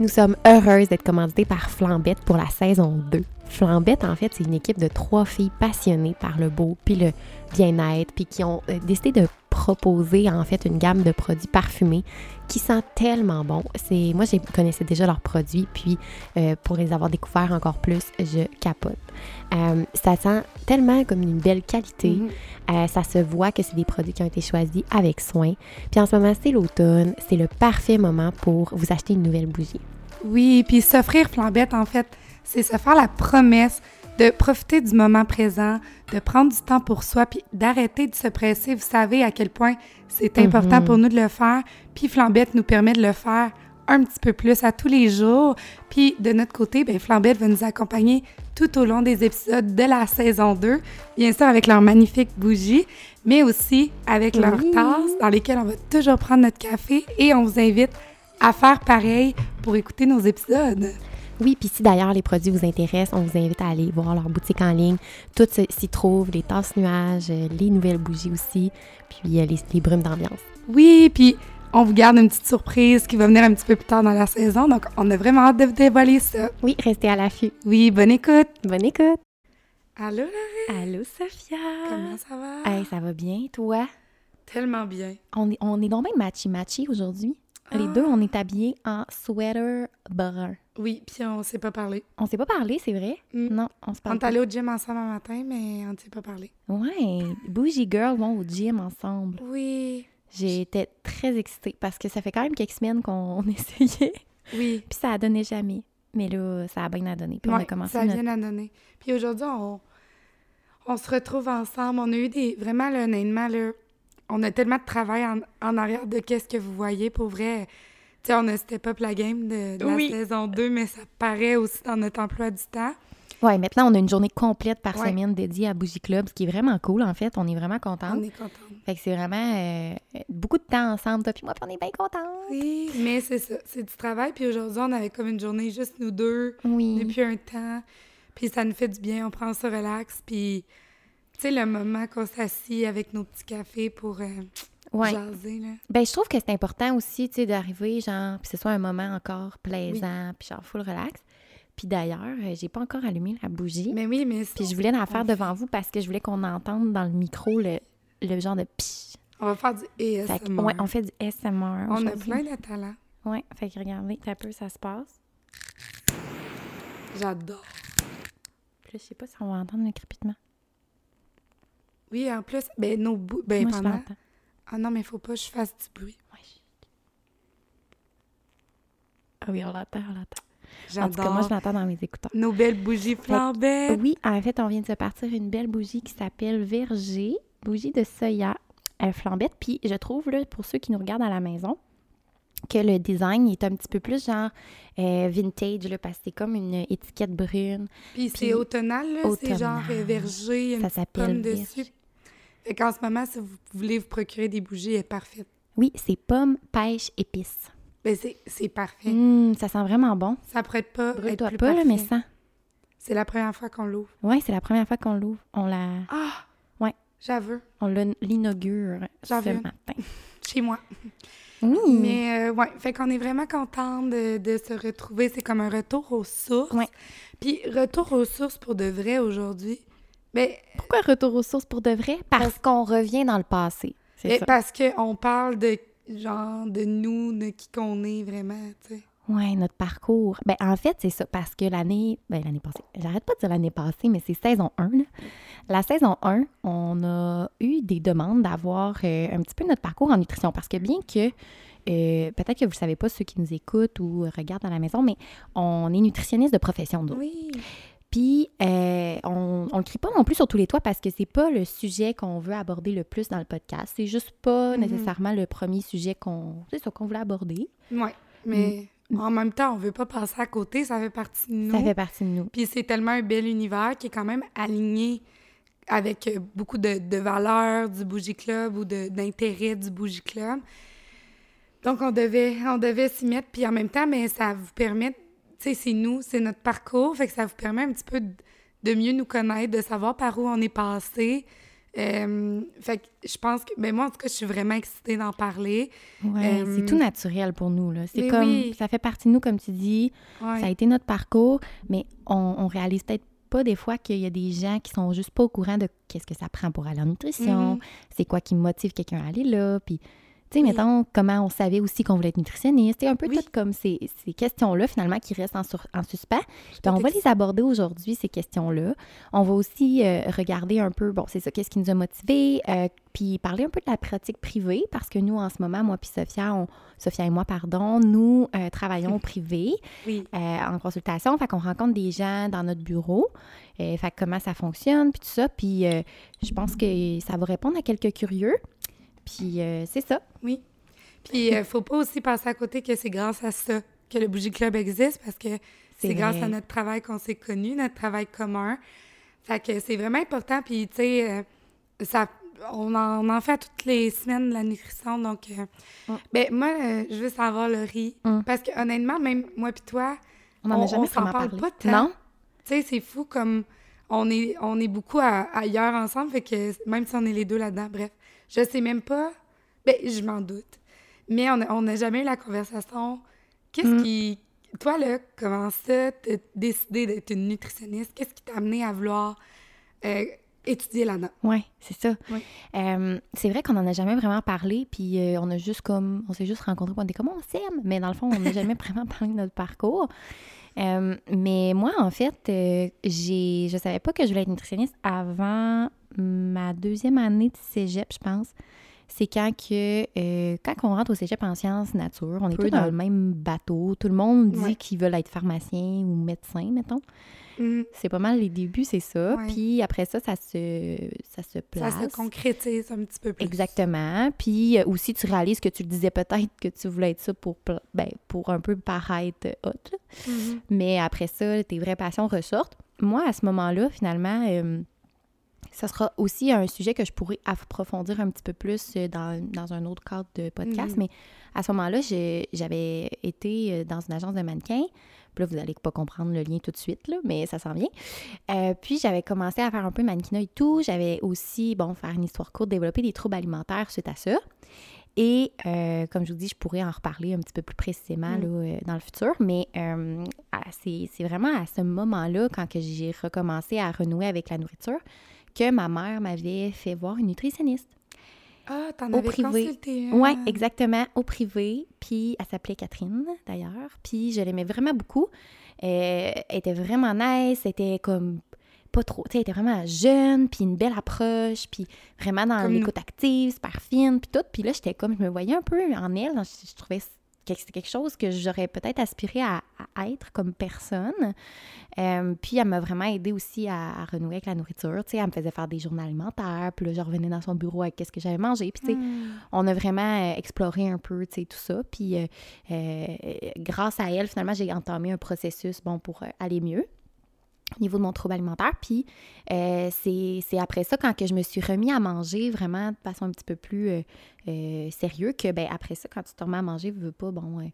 Nous sommes heureuses d'être commanditées par Flambette pour la saison 2. Flambette, en fait, c'est une équipe de trois filles passionnées par le beau puis le bien-être, puis qui ont euh, décidé de proposer en fait une gamme de produits parfumés qui sent tellement bon. C'est moi, je connaissais déjà leurs produits, puis euh, pour les avoir découverts encore plus, je capote. Euh, ça sent tellement comme une belle qualité. Mhm. ça se voit que c'est des produits qui ont été choisis avec soin. Puis en ce moment, c'est l'automne, c'est le parfait moment pour vous acheter une nouvelle bougie. Oui, puis s'offrir flambette, en fait, c'est se faire la promesse de profiter du moment présent, de prendre du temps pour soi, puis d'arrêter de se presser. Vous savez à quel point c'est important Mhm. pour nous de le faire. Puis Flambette nous permet de le faire un petit peu plus à tous les jours. Puis de notre côté, ben Flambette va nous accompagner tout au long des épisodes de la saison 2, bien sûr avec leurs magnifiques bougies, mais aussi avec leurs tasses dans lesquelles on va toujours prendre notre café et on vous invite à faire pareil pour écouter nos épisodes. Oui, puis si d'ailleurs les produits vous intéressent, on vous invite à aller voir leur boutique en ligne. Tout s'y trouve, les tasses nuages, euh, les nouvelles bougies aussi, puis euh, les, les brumes d'ambiance. Oui, puis on vous garde une petite surprise qui va venir un petit peu plus tard dans la saison, donc on a vraiment hâte de vous dévoiler ça. Oui, restez à l'affût. Oui, bonne écoute! Bonne écoute! Allô, Laurie? Allô, Sophia! Comment ça va? Hey, ça va bien, toi? Tellement bien. On est, on est donc même matchy-matchy aujourd'hui. Les Ah. deux, on est habillés en sweater brun. Oui, puis on s'est pas parlé. On s'est pas parlé, c'est vrai? Mm. Non, on se On parle est pas. allé au gym ensemble un matin, mais on ne s'est pas parlé. Ouais, Bougie Girl vont au gym ensemble. Oui. J'étais très excitée parce que ça fait quand même quelques semaines qu'on essayait. Oui. Puis ça a donné jamais. Mais là, ça a bien à donner. Puis on a commencé ça notre... vient à donner. Puis aujourd'hui, on, on se retrouve ensemble. On a eu des... Vraiment, là, honnêtement, là, on a tellement de travail en, en arrière de qu'est-ce que vous voyez. Pour vrai, tu sais, on a step up la game de, de Oui. la saison 2, mais ça paraît aussi dans notre emploi du temps. Ouais, maintenant, on a une journée complète par Ouais. semaine dédiée à Bougie Club, ce qui est vraiment cool, en fait. On est vraiment contents. On est contents. Fait que c'est vraiment euh, beaucoup de temps ensemble, toi puis moi, puis on est bien contents. Oui, mais c'est ça. C'est du travail. Puis aujourd'hui, on avait comme une journée juste nous deux Oui. depuis un temps. Puis ça nous fait du bien. On prend ça relax. Puis, tu sais, le moment qu'on s'assit avec nos petits cafés pour euh, Ouais. jaser, là. Ben, je trouve que c'est important aussi, tu sais, d'arriver, genre, puis ce soit un moment encore plaisant, puis genre full relax. Puis d'ailleurs, euh, j'ai pas encore allumé la bougie. Mais oui, mais Puis je voulais la faire devant vous parce que je voulais qu'on entende dans le micro le, le genre de psh. On va faire du que, ASMR. ouais, on fait du SMR. On a plein de talents. Ouais, fait que regardez, un peu ça se passe. J'adore. Puis là, je sais pas si on va entendre le crépitement. Oui, en plus, ben nos bouts... Ben Moi, je pendant... l'entends. Ah non, mais faut pas que je fasse du bruit. Ouais. Ah oui, on l'entend, on l'entend. En tout cas, moi, je l'entends dans mes écouteurs. Nos belles bougies flambées. Oui, en fait, on vient de se partir une belle bougie qui s'appelle Verger, bougie de soya euh, flambette. Puis je trouve, là, pour ceux qui nous regardent à la maison, que le design est un petit peu plus genre euh, vintage, là, parce que c'est comme une étiquette brune. Puis Puis c'est automnal, là. C'est automnal. genre euh, verger, il y a une Ça petite s'appelle pomme verger. Fait qu'en ce moment, si vous voulez vous procurer des bougies, elle est parfaite. Oui, c'est pomme, pêche, épice. Ben c'est parfait. Hum, ça sent vraiment bon. Ça prête pas être Brûle-toi plus pas, là, mais parfait. ça. C'est la première fois qu'on l'ouvre. Ouais, c'est la première fois qu'on l'ouvre. On la, Ah! Ouais. J'avoue. on l'inaugure ce matin. Chez moi. Oui. Mais euh, ouais, fait qu'on est vraiment content de, de se retrouver. C'est comme un retour aux sources. Ouais. Puis retour aux sources pour de vrai aujourd'hui. Ben, Pourquoi retour aux sources pour de vrai? Parce qu'on revient dans le passé. C'est ben, ça. parce qu'on parle de genre de nous, de qui qu'on est vraiment, tu sais. Ouais, notre parcours. Ben, en fait, c'est ça, parce que l'année, ben, l'année passée, j'arrête pas de dire l'année passée, mais c'est saison 1, là. La saison 1, on a eu des demandes d'avoir euh, un petit peu notre parcours en nutrition, parce que bien que, euh, peut-être que vous ne savez pas, ceux qui nous écoutent ou regardent à la maison, mais on est nutritionniste de profession, nous. Oui. Puis, euh, on ne le crie pas non plus sur tous les toits parce que c'est pas le sujet qu'on veut aborder le plus dans le podcast. C'est juste pas Mhm. nécessairement le premier sujet qu'on c'est ça, qu'on voulait aborder. Ouais. Mais en même temps, on veut pas passer à côté, ça fait partie de nous. Ça fait partie de nous. Puis c'est tellement un bel univers qui est quand même aligné avec euh, beaucoup de, de valeurs du Bougie Club ou de- d'intérêts du Bougie Club. Donc, on devait, on devait s'y mettre. Puis en même temps, mais ça vous permet, sais, c'est nous, c'est notre parcours. Fait que ça vous permet un petit peu de, mieux nous connaître, de savoir par où on est passé. Euh, fait que je pense que, ben moi, en tout cas, je suis vraiment excitée d'en parler. Ouais, Euh, c'est tout naturel pour nous, là. C'est mais comme, oui. ça fait partie de nous, comme tu dis. Ouais. Ça a été notre parcours, mais on, on réalise peut-être pas des fois qu'il y a des gens qui sont juste pas au courant de qu'est-ce que ça prend pour aller en nutrition, Mhm. c'est quoi qui motive quelqu'un à aller là, puis tu sais, Oui. mettons, comment on savait aussi qu'on voulait être nutritionniste, un peu Oui. tout comme ces, ces questions-là, finalement, qui restent en, sur- en suspens. Puis on va les aborder aujourd'hui, ces questions-là. On va aussi euh, regarder un peu, bon, c'est ça, qu'est-ce qui nous a motivés, euh, puis parler un peu de la pratique privée, parce que nous, en ce moment, moi puis Sophia, on, Sophia et moi, pardon, nous euh, travaillons au privé Oui. en consultation, fait qu'on rencontre des gens dans notre bureau, fait comment ça fonctionne, puis tout ça, puis je pense que ça va répondre à quelques curieux, puis euh, c'est ça. Oui. Puis, euh, faut pas aussi passer à côté que c'est grâce à ça que le Bougie Club existe parce que C'est grâce à notre travail qu'on s'est connus, notre travail commun. Fait que c'est vraiment important. Puis, tu sais, euh, ça, on en, on en fait toutes les semaines de la nutrition. Donc, euh, Mm. ben, moi, euh, je veux savoir, Laurie, Mm. parce que honnêtement, même moi puis toi, On en On- jamais s'en parle parlé. pas tant. Non? tu sais, c'est fou comme on est, on est beaucoup à- ailleurs ensemble, fait que même si on est les deux là-dedans, bref, je sais même pas, ben, je m'en doute, mais on n'a jamais eu la conversation. Qu'est-ce Mm. qui, toi, là, comment ça, t'as décidé d'être une nutritionniste? Qu'est-ce qui t'a amené à vouloir euh, étudier là-dedans? Oui, c'est ça. Euh, c'est vrai qu'on en a jamais vraiment parlé, puis euh, on a juste comme, on s'est juste rencontrés, on était comme on s'aime, mais dans le fond, on n'a jamais vraiment parlé de notre parcours. Mais moi, en fait, euh, j'ai, je savais pas que je voulais être nutritionniste avant ma deuxième année de cégep, je pense. C'est quand que euh, quand on rentre au cégep en sciences nature, on est Peu tous dans le même bateau. Tout le monde dit Ouais. qu'ils veulent être pharmacien ou médecin, mettons. Mm. C'est pas mal les débuts, c'est ça. Ouais. Puis après ça, ça se, ça se Ça place. se concrétise un petit peu plus. Exactement. Puis euh, aussi, tu réalises que tu le disais peut-être que tu voulais être ça pour, ben, pour un peu paraître hot. là. Mhm. Mais après ça, tes vraies passions ressortent. Moi, à ce moment-là, finalement, euh, ça sera aussi un sujet que je pourrais approfondir un petit peu plus euh, dans, dans un autre cadre de podcast. Mhm. Mais à ce moment-là, j'avais été euh, dans une agence de mannequins. Puis là, vous n'allez pas comprendre le lien tout de suite, là, mais ça s'en vient. Euh, puis j'avais commencé à faire un peu mannequinat et tout. J'avais aussi, bon, faire une histoire courte, développer des troubles alimentaires suite à ça. Et euh, comme je vous dis, je pourrais en reparler un petit peu plus précisément là, euh, dans le futur, mais euh, c'est vraiment à ce moment-là, quand j'ai recommencé à renouer avec la nourriture, que ma mère m'avait fait voir une nutritionniste. Ah, t'en Au avais privé. consulté. Oui, exactement, au privé. Puis elle s'appelait Catherine, d'ailleurs. Puis je l'aimais vraiment beaucoup. Euh, elle était vraiment nice, elle était comme pas trop, tu sais, elle était vraiment jeune, puis une belle approche, puis vraiment dans l'écoute active, super fine, puis tout. Puis là, j'étais comme, je me voyais un peu en elle. Je, je trouvais c'était quelque chose que j'aurais peut-être aspiré à, à être comme personne. Euh, puis elle m'a vraiment aidé aussi à, à renouer avec la nourriture. Tu sais, elle me faisait faire des journaux alimentaires, puis là, je revenais dans son bureau avec qu'est-ce que j'avais mangé. Puis tu sais, Mm. on a vraiment euh, exploré un peu, tu sais, tout ça. Puis euh, euh, grâce à elle, finalement, j'ai entamé un processus, bon, pour aller mieux au niveau de mon trouble alimentaire. Puis euh, c'est après ça, quand que je me suis remis à manger vraiment de façon un petit peu plus euh, euh, sérieux, que ben après ça, quand tu te remets à manger, veux pas, bon, euh,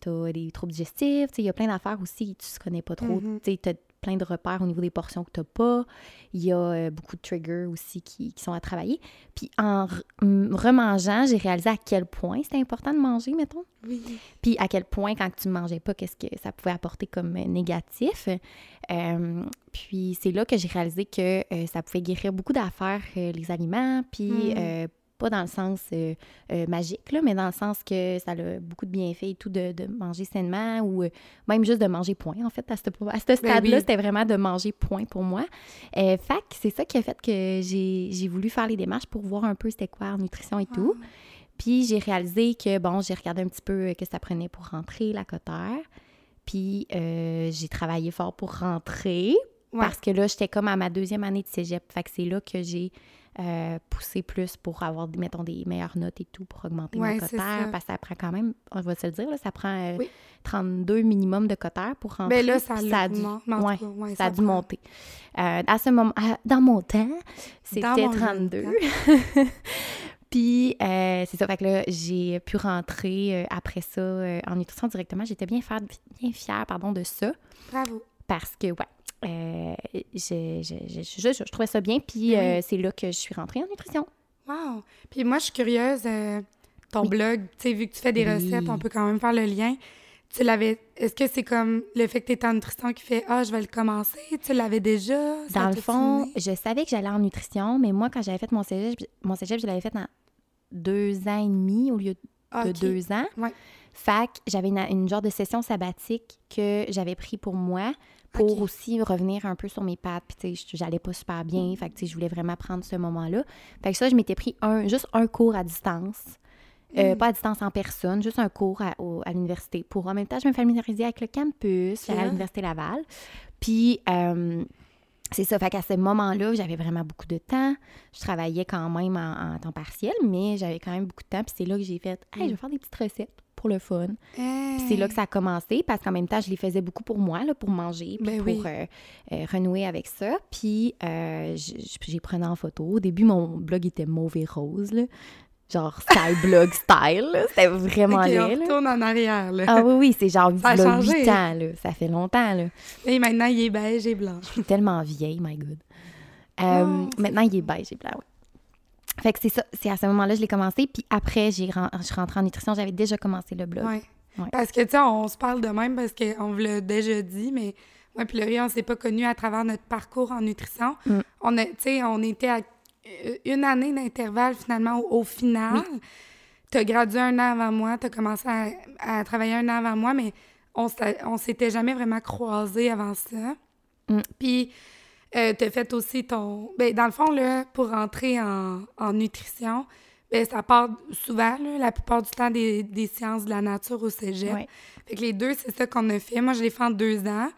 t'as des troubles digestifs, tu sais, il y a plein d'affaires aussi, tu ne connais pas trop, Mhm. tu plein de repères au niveau des portions que t'as pas. Il y a euh, beaucoup de triggers aussi qui, qui sont à travailler. Puis en remangeant, j'ai réalisé à quel point c'était important de manger, mettons. Oui. Puis à quel point, quand tu ne mangeais pas, qu'est-ce que ça pouvait apporter comme euh, négatif. Euh, puis c'est là que j'ai réalisé que euh, ça pouvait guérir beaucoup d'affaires, euh, les aliments, puis Mm. Pas dans le sens euh, euh, magique, là, mais dans le sens que ça a beaucoup de bienfaits et tout de, de manger sainement ou euh, même juste de manger point, en fait. À ce, à ce stade-là, Ben oui. c'était vraiment de manger point pour moi. Fait que c'est ça qui a fait que j'ai voulu faire les démarches pour voir un peu c'était quoi en nutrition et tout. Puis j'ai réalisé que, bon, j'ai regardé un petit peu que ça prenait pour rentrer la cotère. Puis j'ai travaillé fort pour rentrer Ouais. parce que là, j'étais comme à ma deuxième année de cégep. Fait que c'est là que j'ai euh, poussé plus pour avoir, mettons, des meilleures notes et tout, pour augmenter Ouais, c'est cotère. ça. Parce que ça prend quand même, on va se le dire, là, ça prend euh, Oui. 32 minimum de cotère pour rentrer. Ben là, ça, a dû, mon- mais ouais, ça a dû monter. Euh, à ce moment, dans mon temps, c'était Dans mon jeune 32. temps. Puis, euh, c'est ça. Fait que là, j'ai pu rentrer euh, après ça euh, en nutrition directement. J'étais bien, fière- bien fière pardon, de ça Bravo. parce que, ouais, euh, je, je, je, je, trouvais ça bien. Puis Oui. euh, c'est là que je suis rentrée en nutrition. Wow! Puis moi, je suis curieuse, euh, ton Oui. blog, tu sais, vu que tu fais des Oui. recettes, on peut quand même faire le lien. Tu l'avais... Est-ce que c'est comme le fait que tu es en nutrition qui fait « Ah, je vais le commencer », tu l'avais déjà? Dans le fond, je savais que j'allais en nutrition, mais moi, quand j'avais fait mon cégep, mon cégep, je l'avais fait en deux ans et demi au lieu de deux ans. Ouais. Fait que j'avais une, une genre de session sabbatique que j'avais pris pour moi pour aussi revenir un peu sur mes pattes. Puis, tu sais, j'allais pas super bien. Fait que, tu sais, je voulais vraiment prendre ce moment-là. Fait que ça, je m'étais pris un, juste un cours à distance. Euh, Mm. Pas à distance en personne, juste un cours à, l'université pour en même temps, je me familiarisais avec le campus, à l'Université Laval. Puis, euh, c'est ça, fait qu'à ce moment-là, j'avais vraiment beaucoup de temps. Je travaillais quand même en, en temps partiel, mais j'avais quand même beaucoup de temps. Puis c'est là que j'ai fait, hey, je vais faire des petites recettes pour le fun. Puis c'est là que ça a commencé, parce qu'en même temps, je les faisais beaucoup pour moi, là, pour manger, puis Ben pour oui. euh, euh, renouer avec ça. Puis euh, j'ai prenais en photo. Au début, mon blog était mauve et rose, là. genre style blog style. C'était vraiment Ok, on laid. là. retourne en arrière, là. Ah oui, oui, c'est genre Ça a v'là changé. 8 ans, là. Ça fait longtemps, là. Et maintenant, il est beige et blanc. Je suis tellement vieille, my God. Euh, Non, c'est maintenant, il est beige et blanc, oui. Fait que c'est ça. C'est à ce moment-là que je l'ai commencé. Puis après, j'ai je suis rentrée en nutrition. J'avais déjà commencé le blog. Ouais. Ouais. Parce que, tu sais, on se parle de même parce qu'on vous l'a déjà dit, mais moi puis Laurie, on s'est pas connus à travers notre parcours en nutrition. Mm. On a, tu sais, on était à euh, une année d'intervalle, finalement, au, au final. Tu as gradué un an avant moi, tu as commencé à, à travailler un an avant moi, mais on s'était jamais vraiment croisés avant ça. Mm. Puis, tu as fait aussi ton... Ben, dans le fond, là, pour rentrer en, en nutrition, ben, ça part souvent, là, la plupart du temps, des, des sciences de la nature au cégep. Ouais. Fait que les deux, c'est ça qu'on a fait. Moi, je l'ai fait en deux ans.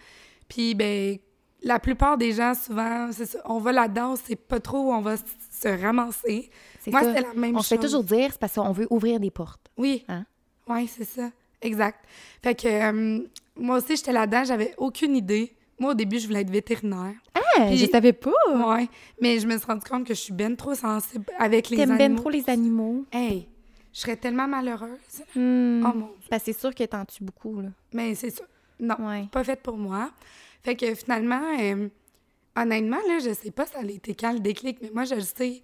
Puis, ben, la plupart des gens, souvent, c'est ça, on va là-dedans, on sait pas trop où on va se ramasser. C'est Moi, c'était la même On chose. se fait toujours dire, c'est parce qu'on veut ouvrir des portes. Oui. Hein? Oui, c'est ça. Exact. Fait que euh, moi aussi, j'étais là-dedans, j'avais aucune idée. Moi, au début, je voulais être vétérinaire. Ah, Puis- je savais pas. Ouais. Mais je me suis rendu compte que je suis ben trop sensible avec les T'aimes animaux. ben trop les animaux. Hey, je serais tellement malheureuse. Hmm. Oh mon Dieu. Parce que c'est sûr que t'en tues beaucoup, là. Mais c'est ça. Non. Ouais. pas faite pour moi. Fait que finalement, euh, honnêtement, là, je sais pas ça a été quand le déclic, mais moi, je le sais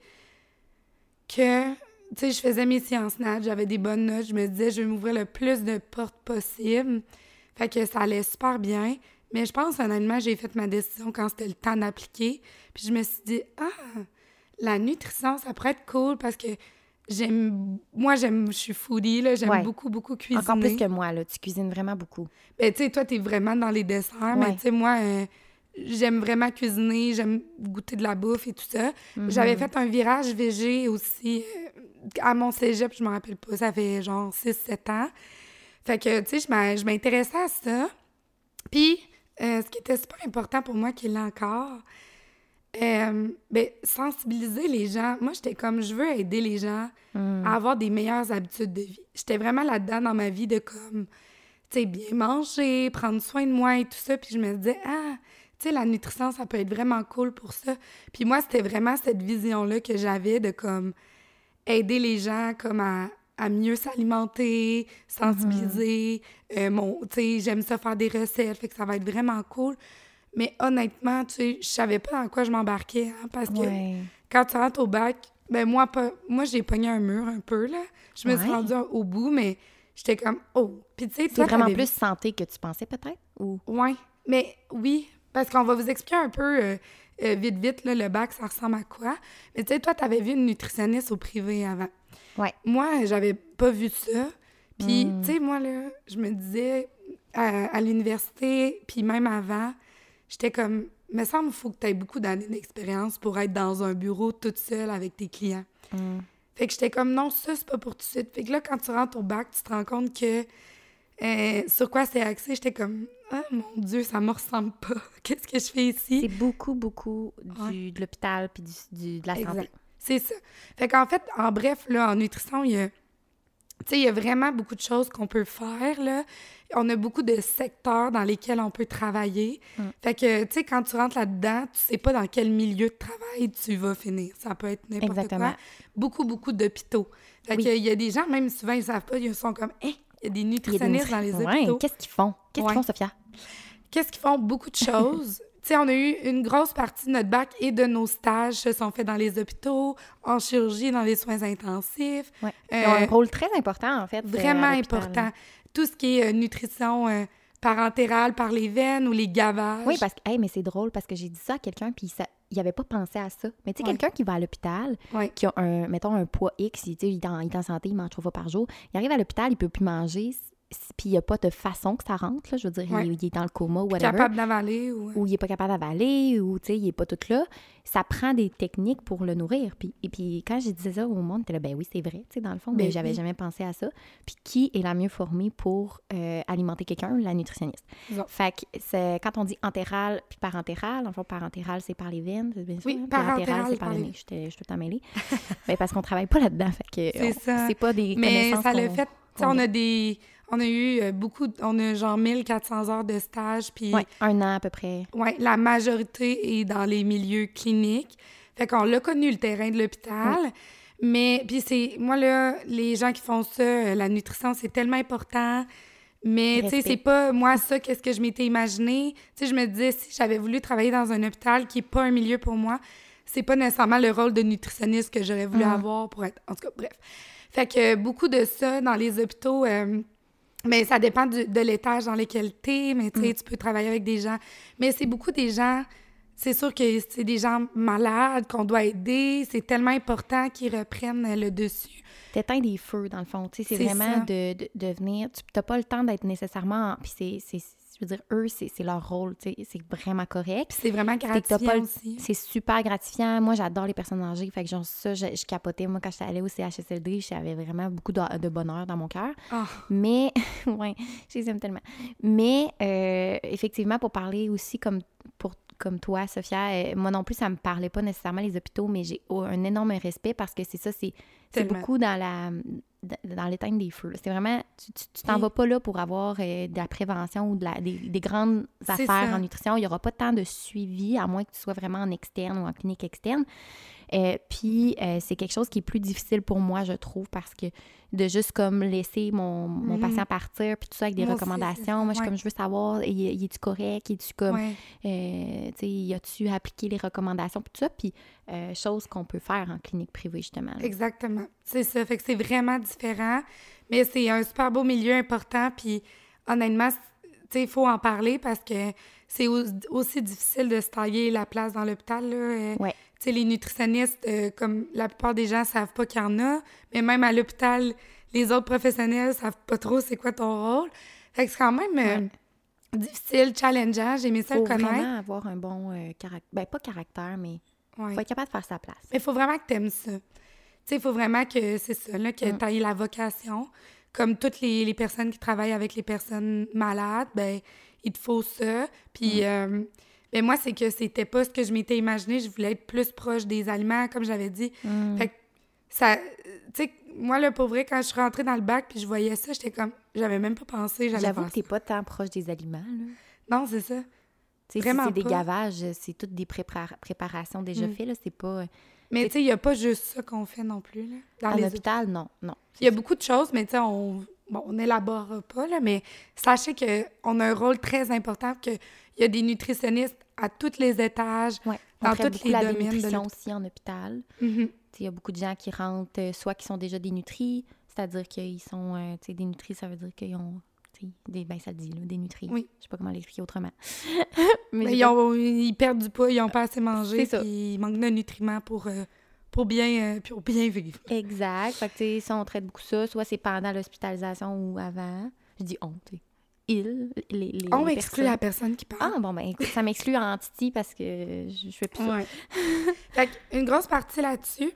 que, tu sais, je faisais mes sciences nat, j'avais des bonnes notes, je me disais, je vais m'ouvrir le plus de portes possible. Fait que ça allait super bien. Mais je pense, honnêtement, j'ai fait ma décision quand c'était le temps d'appliquer. Puis je me suis dit, ah, la nutrition, ça pourrait être cool parce que j'aime, moi, j'aime, je suis foodie, là, j'aime Ouais. beaucoup, beaucoup cuisiner. Encore plus que moi, là. Tu cuisines vraiment beaucoup. Ben, tu sais, toi, t'es vraiment dans les desserts, mais tu sais, moi, euh, j'aime vraiment cuisiner, j'aime goûter de la bouffe et tout ça. Mhm. J'avais fait un virage VG aussi euh, à mon cégep, je me rappelle pas, ça fait genre 6-7 ans. Fait que, tu sais, je m'intéressais à ça. Puis, euh, ce qui était super important pour moi, qui l'est encore, euh, ben, sensibiliser les gens. Moi, j'étais comme, je veux aider les gens Hmm. à avoir des meilleures habitudes de vie. J'étais vraiment là-dedans dans ma vie de comme, tu sais, bien manger, prendre soin de moi et tout ça. Puis je me disais, ah, tu sais, la nutrition, ça peut être vraiment cool pour ça. Puis moi, c'était vraiment cette vision-là que j'avais de comme aider les gens comme à, à mieux s'alimenter, sensibiliser. Euh, mon, tu sais, j'aime ça faire des recettes, fait que ça va être vraiment cool. Mais honnêtement, tu sais, je savais pas dans quoi je m'embarquais, hein, parce que Ouais. quand tu rentres au bac, ben moi, pas, moi j'ai pogné un mur un peu, là. Je me suis rendue au bout, mais j'étais comme, oh. Puis tu sais, C'est vraiment plus santé que tu pensais, peut-être? Ou... Ouais, mais oui, parce qu'on va vous expliquer un peu euh, euh, vite, vite, là, le bac, ça ressemble à quoi. Mais tu sais, toi, t'avais vu une nutritionniste au privé avant. Ouais. Moi, j'avais pas vu ça. Puis, Hmm. tu sais, moi, là, je me disais, à, à l'université, puis même avant, j'étais comme, me semble qu'il faut que tu aies beaucoup d'années d'expérience pour être dans un bureau toute seule avec tes clients. Hmm. Fait que j'étais comme, non, ça, c'est pas pour tout de suite. Fait que là, quand tu rentres au bac, tu te rends compte que euh, sur quoi c'est axé, j'étais comme, ah mon Dieu, ça me ressemble pas. Qu'est-ce que je fais ici? C'est beaucoup, beaucoup du, Ouais. de l'hôpital puis du, du- de la santé. Exact. C'est ça. Fait qu'en fait, en bref, là, en nutrition, il y a, tu sais, il y a vraiment beaucoup de choses qu'on peut faire, là. On a beaucoup de secteurs dans lesquels on peut travailler. Mm. Fait que, tu sais, quand tu rentres là-dedans, tu sais pas dans quel milieu de travail tu vas finir. Ça peut être n'importe Exactement. quoi. Beaucoup, beaucoup d'hôpitaux. Fait Oui. que, il y a des gens, même souvent, ils savent pas, ils sont comme, hein, il y a des a nutritionnistes dans les hôpitaux. Ouais, Qu'est-ce qu'ils font? Qu'est-ce Ouais. qu'ils font, Sophia? Qu'est-ce qu'ils font? Beaucoup de choses. Sais, on a eu une grosse partie de notre bac et de nos stages se sont faits dans les hôpitaux, en chirurgie, dans les soins intensifs. Ouais. Euh, Ils ont un rôle très important, en fait. euh, vraiment important. Tout ce qui est euh, nutrition euh, parentérale par les veines ou les gavages. Oui, parce que, hey, mais c'est drôle parce que j'ai dit ça à quelqu'un, puis ça, il avait pas pensé à ça. Mais tu sais, Ouais. quelqu'un qui va à l'hôpital, Ouais. qui a un, mettons, un poids X, il, il est en, il est en santé, il mange trois fois par jour, il arrive à l'hôpital, il peut plus manger, puis il n'y a pas de façon que ça rentre, là, je veux dire, Ouais. il, il est dans le coma ou whatever. Capable d'avaler ou... ou il n'est pas capable d'avaler, ou tu sais, il n'est pas tout là, ça prend des techniques pour le nourrir. Puis, et puis quand j'ai dit ça au monde, t'es là, ben oui, c'est vrai, tu sais, dans le fond, mais Ben j'avais oui. jamais pensé à ça. Puis qui est la mieux formée pour euh, alimenter quelqu'un? La nutritionniste. Bon. Fait que c'est, quand on dit entéral puis parentéral, en fond, parentéral, c'est par les veines, bien? Oui, hein? Parentéral, c'est par le les- nez. J'étais- Je suis tout le temps mêlée. ben, parce qu'on travaille pas là-dedans, fait que C'est on- ça. c'est pas des Mais ça qu'on- fait... on a des... On a eu euh, beaucoup... On a genre 1400 heures de stage, puis... Ouais, un an à peu près. Ouais, la majorité est dans les milieux cliniques. Fait qu'on l'a connu, le terrain de l'hôpital. Mais, puis c'est... Moi, là, les gens qui font ça, euh, la nutrition, c'est tellement important. Mais, tu sais, c'est pas moi ça, qu'est-ce que je m'étais imaginé? Tu sais, je me disais, si j'avais voulu travailler dans un hôpital qui est pas un milieu pour moi, c'est pas nécessairement le rôle de nutritionniste que j'aurais voulu Mhm. avoir pour être... En tout cas, bref. Fait que euh, beaucoup de ça dans les hôpitaux... euh, mais ça dépend du- de l'étage dans lequel tu es, mais tu sais, tu peux travailler avec des gens. Mais c'est beaucoup des gens, c'est sûr que c'est des gens malades qu'on doit aider. C'est tellement important qu'ils reprennent le dessus. T'éteins des feux, dans le fond. C'est vraiment de, de, de venir. Tu n'as pas le temps d'être nécessairement. en- Puis c'est, veux dire, eux, c'est, c'est leur rôle. Tu sais, c'est vraiment correct. C'est vraiment gratifiant aussi. C'est super gratifiant. Moi, j'adore les personnes âgées. Fait que genre, ça, je, je capotais. Moi, quand j'étais allée au CHSLD, j'avais vraiment beaucoup de, de bonheur dans mon cœur. Ah. Mais, ouais, je les aime tellement. Mais, euh, effectivement, pour parler aussi comme, pour, comme toi, Sophia, euh, moi non plus, ça me parlait pas nécessairement les hôpitaux, mais j'ai un énorme respect parce que c'est ça, c'est beaucoup dans la dans l'éteinte des feux. C'est vraiment, tu t'en Oui. vas pas là pour avoir euh, de la prévention ou de la, des, des grandes affaires ça. en nutrition. Il y aura pas tant de suivi, à moins que tu sois vraiment en externe ou en clinique externe. Euh, puis euh, c'est quelque chose qui est plus difficile pour moi, je trouve, parce que de juste comme laisser mon, mon Mhm. patient partir, puis tout ça avec des Moi recommandations. Moi, je ouais. comme, je veux savoir, il il est-tu correct? Es-tu comme, Ouais. euh, tu sais, y a-tu appliqué les recommandations? Puis tout ça, puis chose qu'on peut faire en clinique privée, justement. là. Exactement. C'est ça. Fait que c'est vraiment différent. Mais c'est un super beau milieu important. Puis honnêtement, tu sais, il faut en parler parce que c'est au- aussi difficile de se tailler la place dans l'hôpital. là. Ouais. Sais, les nutritionnistes, euh, comme la plupart des gens savent pas qu'il y en a, mais même à l'hôpital, les autres professionnels savent pas trop c'est quoi ton rôle. Fait que c'est quand même euh, difficile, challengeant. J'ai aimé ça faut le connaître. vraiment avoir un bon caractère. Ben, pas caractère, mais Ouais. faut être capable de faire sa place. Mais il faut vraiment que tu aimes ça. Tu sais, il faut vraiment que c'est ça, là, que Mm. tu aies la vocation. Comme toutes les, les personnes qui travaillent avec les personnes malades, ben il te faut ça. Puis, Mm. Euh, ben moi, c'est que c'était pas ce que je m'étais imaginé. Je voulais être plus proche des aliments, comme j'avais dit. Mm. Fait que ça... Tu sais, moi, là, pour vrai, quand je suis rentrée dans le bac puis je voyais ça, j'étais comme... J'avais même pas pensé, j'allais J'avoue que t'es pas tant proche des aliments, là. Non, c'est ça. Tu sais, si Vraiment c'est des gavages, c'est toutes des prépara- préparations déjà Mm. faites, là. C'est pas... Mais tu sais, il y a pas juste ça qu'on fait non plus, là, dans À l'hôpital, non, non. Il y a beaucoup de choses, mais tu sais, on bon, on n'élabore pas, là, mais sachez qu'on a un rôle très important, qu'il y a des nutritionnistes à tous les étages. Ouais. On Dans tous les la domaines de aussi en hôpital. Mhm. Il y a beaucoup de gens qui rentrent, euh, soit qui sont déjà dénutris, c'est-à-dire qu'ils sont, euh, tu sais, dénutris, ça veut dire qu'ils ont, des, ben ça le dit, là, dénutris. Oui. Je sais pas comment l'expliquer autrement. Mais j'ai ils, pas- ont- ils perdent du poids, ils n'ont pas assez mangé, puis ils manquent de nutriments pour, euh, pour, bien, euh, pour bien vivre. Exact. Fait que, ça, on traite beaucoup ça, soit c'est pendant l'hospitalisation ou avant. Je dis on, tu sais. Les, les On exclut la personne qui parle. Ah, bon, ben écoute, ça m'exclut en titi parce que je, je fais plus ça. Ouais. fait que une grosse partie là-dessus.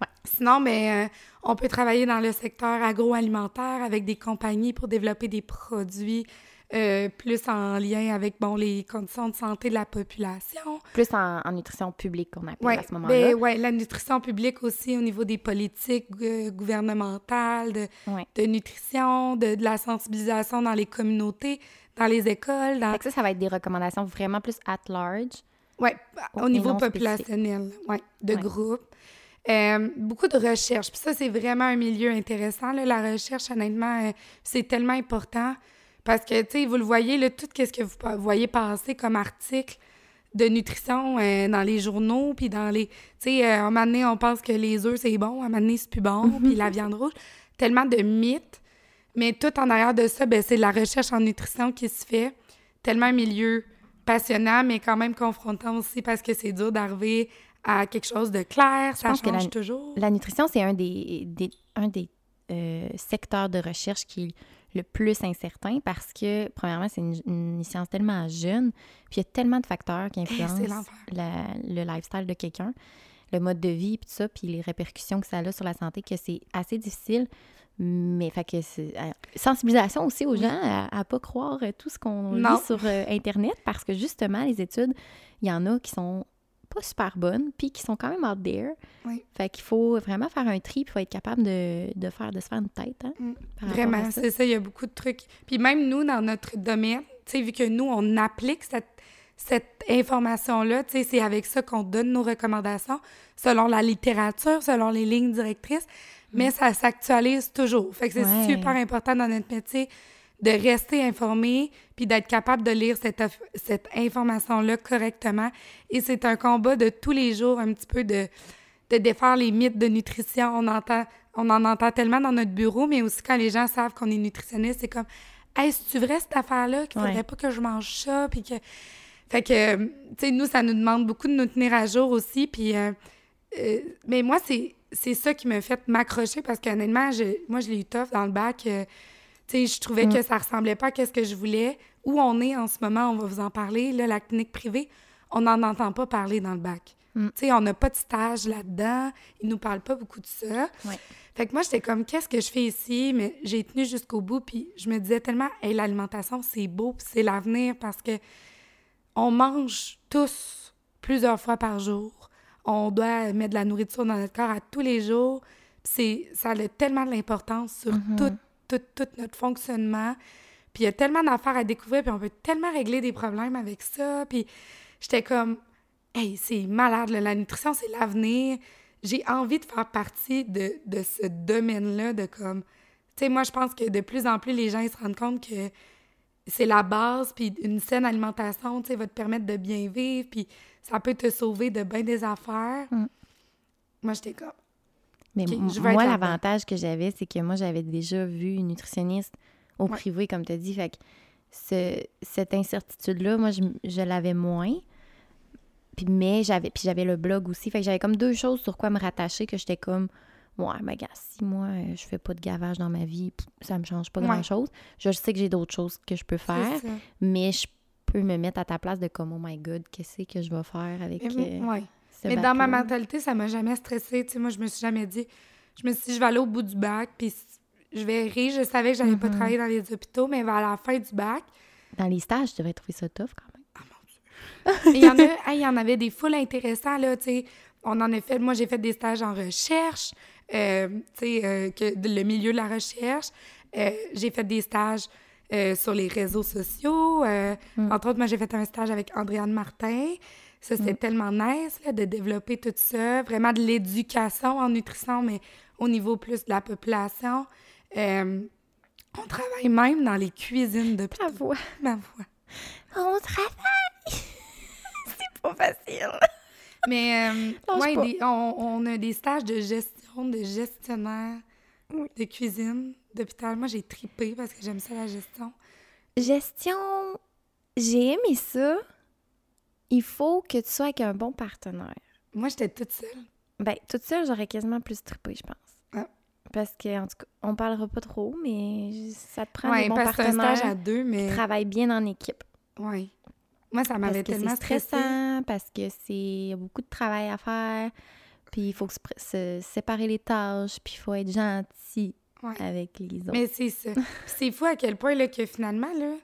Ouais. Sinon, ben, euh, on peut travailler dans le secteur agroalimentaire avec des compagnies pour développer des produits euh, plus en lien avec bon, les conditions de santé de la population. Plus en, en nutrition publique qu'on appelle Ouais, à ce moment-là. ben, ouais, la nutrition publique aussi au niveau des politiques euh, gouvernementales, de, Ouais. de nutrition, de, de la sensibilisation dans les communautés, dans les écoles, dans, ça, ça va être des recommandations vraiment plus at large. Oh, au niveau populationnel, ouais, de Ouais. groupe. Euh, beaucoup de recherche. Puis ça, c'est vraiment un milieu intéressant. Là. La recherche, honnêtement, euh, c'est tellement important. Parce que, tu sais, vous le voyez, là, tout ce que vous voyez passer comme article de nutrition euh, dans les journaux, puis dans les... Tu sais, euh, un moment donné, on pense que les œufs, c'est bon, un moment donné, c'est plus bon, Mhm. puis la viande rouge. Tellement de mythes. Mais tout en arrière de ça, ben, c'est de la recherche en nutrition qui se fait. Tellement un milieu passionnant, mais quand même confrontant aussi parce que c'est dur d'arriver à quelque chose de clair. Ça pense que change la- toujours. La nutrition, c'est un des, des- un des euh, secteurs de recherche qui le plus incertain parce que, premièrement, c'est une, une science tellement jeune, puis il y a tellement de facteurs qui Eh, influencent la- le lifestyle de quelqu'un, le mode de vie, puis tout ça, puis les répercussions que ça a sur la santé, que c'est assez difficile. Mais, fait que c'est. euh, sensibilisation aussi aux gens à, à pas croire tout ce qu'on lit sur euh, Internet parce que justement, les études, il y en a qui sont pas super bonnes, puis qui sont quand même out there. Oui. Fait qu'il faut vraiment faire un tri, puis il faut être capable de, de faire, de se faire une tête. Hein, Mm. Vraiment, c'est ça, il y a beaucoup de trucs. Puis même nous, dans notre domaine, vu que nous, on applique cette, cette information-là, c'est avec ça qu'on donne nos recommandations, selon la littérature, selon les lignes directrices, mais ça s'actualise toujours. Fait que c'est Ouais. super important dans notre métier de rester informé puis d'être capable de lire cette, cette information-là correctement. Et c'est un combat de tous les jours, un petit peu de, de défaire les mythes de nutrition. On entend, on en entend tellement dans notre bureau, mais aussi quand les gens savent qu'on est nutritionniste, c'est comme Hey, c'est-tu vrai cette affaire-là qu'il faudrait Ouais. pas que je mange ça? Puis que. Fait que, tu sais, nous, ça nous demande beaucoup de nous tenir à jour aussi. Puis, euh, euh, mais moi, c'est, c'est ça qui m'a fait m'accrocher parce qu'honnêtement, je, moi, je l'ai eu tough dans le bac. euh, tu sais, je trouvais que ça ressemblait pas à ce que je voulais. Où on est en ce moment, on va vous en parler. Là, la clinique privée, on n'en entend pas parler dans le bac. Mm. Tu sais, on n'a pas de stage là-dedans. Ils nous parlent pas beaucoup de ça. Ouais. Fait que moi, j'étais comme, qu'est-ce que je fais ici? Mais j'ai tenu jusqu'au bout, puis je me disais tellement, hey, l'alimentation, c'est beau, puis c'est l'avenir, parce que on mange tous plusieurs fois par jour. On doit mettre de la nourriture dans notre corps à tous les jours. C'est, ça a tellement de l'importance sur Mhm. tout, tout, tout notre fonctionnement. Puis il y a tellement d'affaires à découvrir, puis on peut tellement régler des problèmes avec ça. Puis j'étais comme, hey, c'est malade, là, la nutrition, c'est l'avenir. J'ai envie de faire partie de, de ce domaine-là, de comme, tu sais, moi, je pense que de plus en plus, les gens, ils se rendent compte que c'est la base, puis une saine alimentation, tu sais, va te permettre de bien vivre, puis ça peut te sauver de bien des affaires. Mm. Moi, j'étais comme, Mais je moi, l'avantage que j'avais, c'est que moi, j'avais déjà vu une nutritionniste au Ouais. privé, comme tu as dit. Fait que ce- cette incertitude-là, moi, je, je l'avais moins. Puis, mais j'avais puis j'avais le blog aussi. Fait que j'avais comme deux choses sur quoi me rattacher que j'étais comme Ouais, mais gars, si moi, euh, je fais pas de gavage dans ma vie, ça me change pas Ouais. grand-chose. Je sais que j'ai d'autres choses que je peux faire, mais je peux me mettre à ta place de comme Oh my God, qu'est-ce que je vais faire avec Mais, euh, ouais. Ce Mais dans ma mentalité, ça m'a jamais stressée. Tu sais, moi, je me suis jamais dit. Je me suis dit, je vais aller au bout du bac, puis je vais rire. Je savais que j'allais pas Mhm. travailler dans les hôpitaux, mais vers la fin du bac, Dans les stages, je devrais trouver ça tough quand même. il y en a, hey, il y en avait des foules intéressants, là, tu sais. On en a fait, moi, j'ai fait des stages en recherche, euh, tu sais, euh, le milieu de la recherche. Euh, j'ai fait des stages euh, sur les réseaux sociaux. Mm. Entre autres, moi, j'ai fait un stage avec Andréane Martin. Ça, c'était tellement nice, là, de développer tout ça. Vraiment de l'éducation en nutrition, mais au niveau plus de la population. Euh, on travaille même dans les cuisines de Ma voix. ma voix. On travaille! c'est pas facile. Mais euh, ouais, pas. des- on, on a des stages de gestion, de gestionnaire, de cuisine, d'hôpital. Moi, j'ai tripé parce que j'aime ça, la gestion. Gestion, j'ai aimé ça. Il faut que tu sois avec un bon partenaire. Moi, j'étais toute seule. Ben, toute seule, j'aurais quasiment plus trippé, je pense. Ah. Parce que, en tout cas, on parlera pas trop, mais ça te prend Ouais, des bons partenaires stage à deux, qui mais... travaillent bien en équipe. Ouais. Moi, ça m'avait tellement stressée. stressant, parce que c'est il y a beaucoup de travail à faire, puis il faut se, séparer les tâches, puis il faut être gentil Ouais. avec les autres. Mais c'est ça. C'est fou à quel point là, que finalement, là,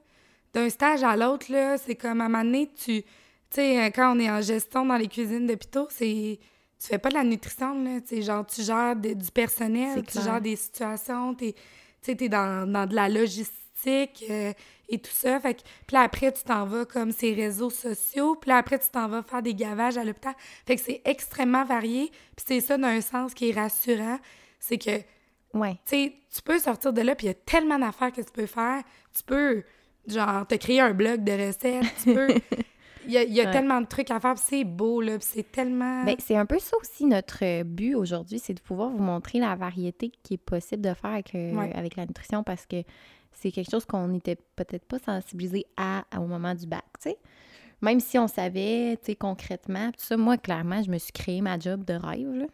d'un stage à l'autre, là, c'est comme à un moment donné, tu. Tu sais, euh, quand on est en gestion dans les cuisines d'hôpitaux, c'est. Tu fais pas de la nutrition, là. Tu genre, tu gères de- du personnel, tu gères des situations. Tu sais, t'es dans, dans de la logistique euh, et tout ça. Fait que, puis là, après, tu t'en vas comme ces réseaux sociaux. Puis là, après, tu t'en vas faire des gavages à l'hôpital. Fait que c'est extrêmement varié. Puis c'est ça d'un sens qui est rassurant. C'est que Ouais. tu tu peux sortir de là, puis il y a tellement d'affaires que tu peux faire. Tu peux, genre, te créer un blog de recettes. Tu peux... Il y a, y a Ouais. tellement de trucs à faire, c'est beau, là, c'est tellement... Ben, c'est un peu ça aussi notre euh, but aujourd'hui, c'est de pouvoir vous montrer la variété qui est possible de faire avec, euh, Ouais. avec la nutrition parce que c'est quelque chose qu'on n'était peut-être pas sensibilisé à, à- au moment du bac, tu sais. Même si on savait, tu sais, concrètement, tout ça, moi, clairement, je me suis créé ma job de rêve, là.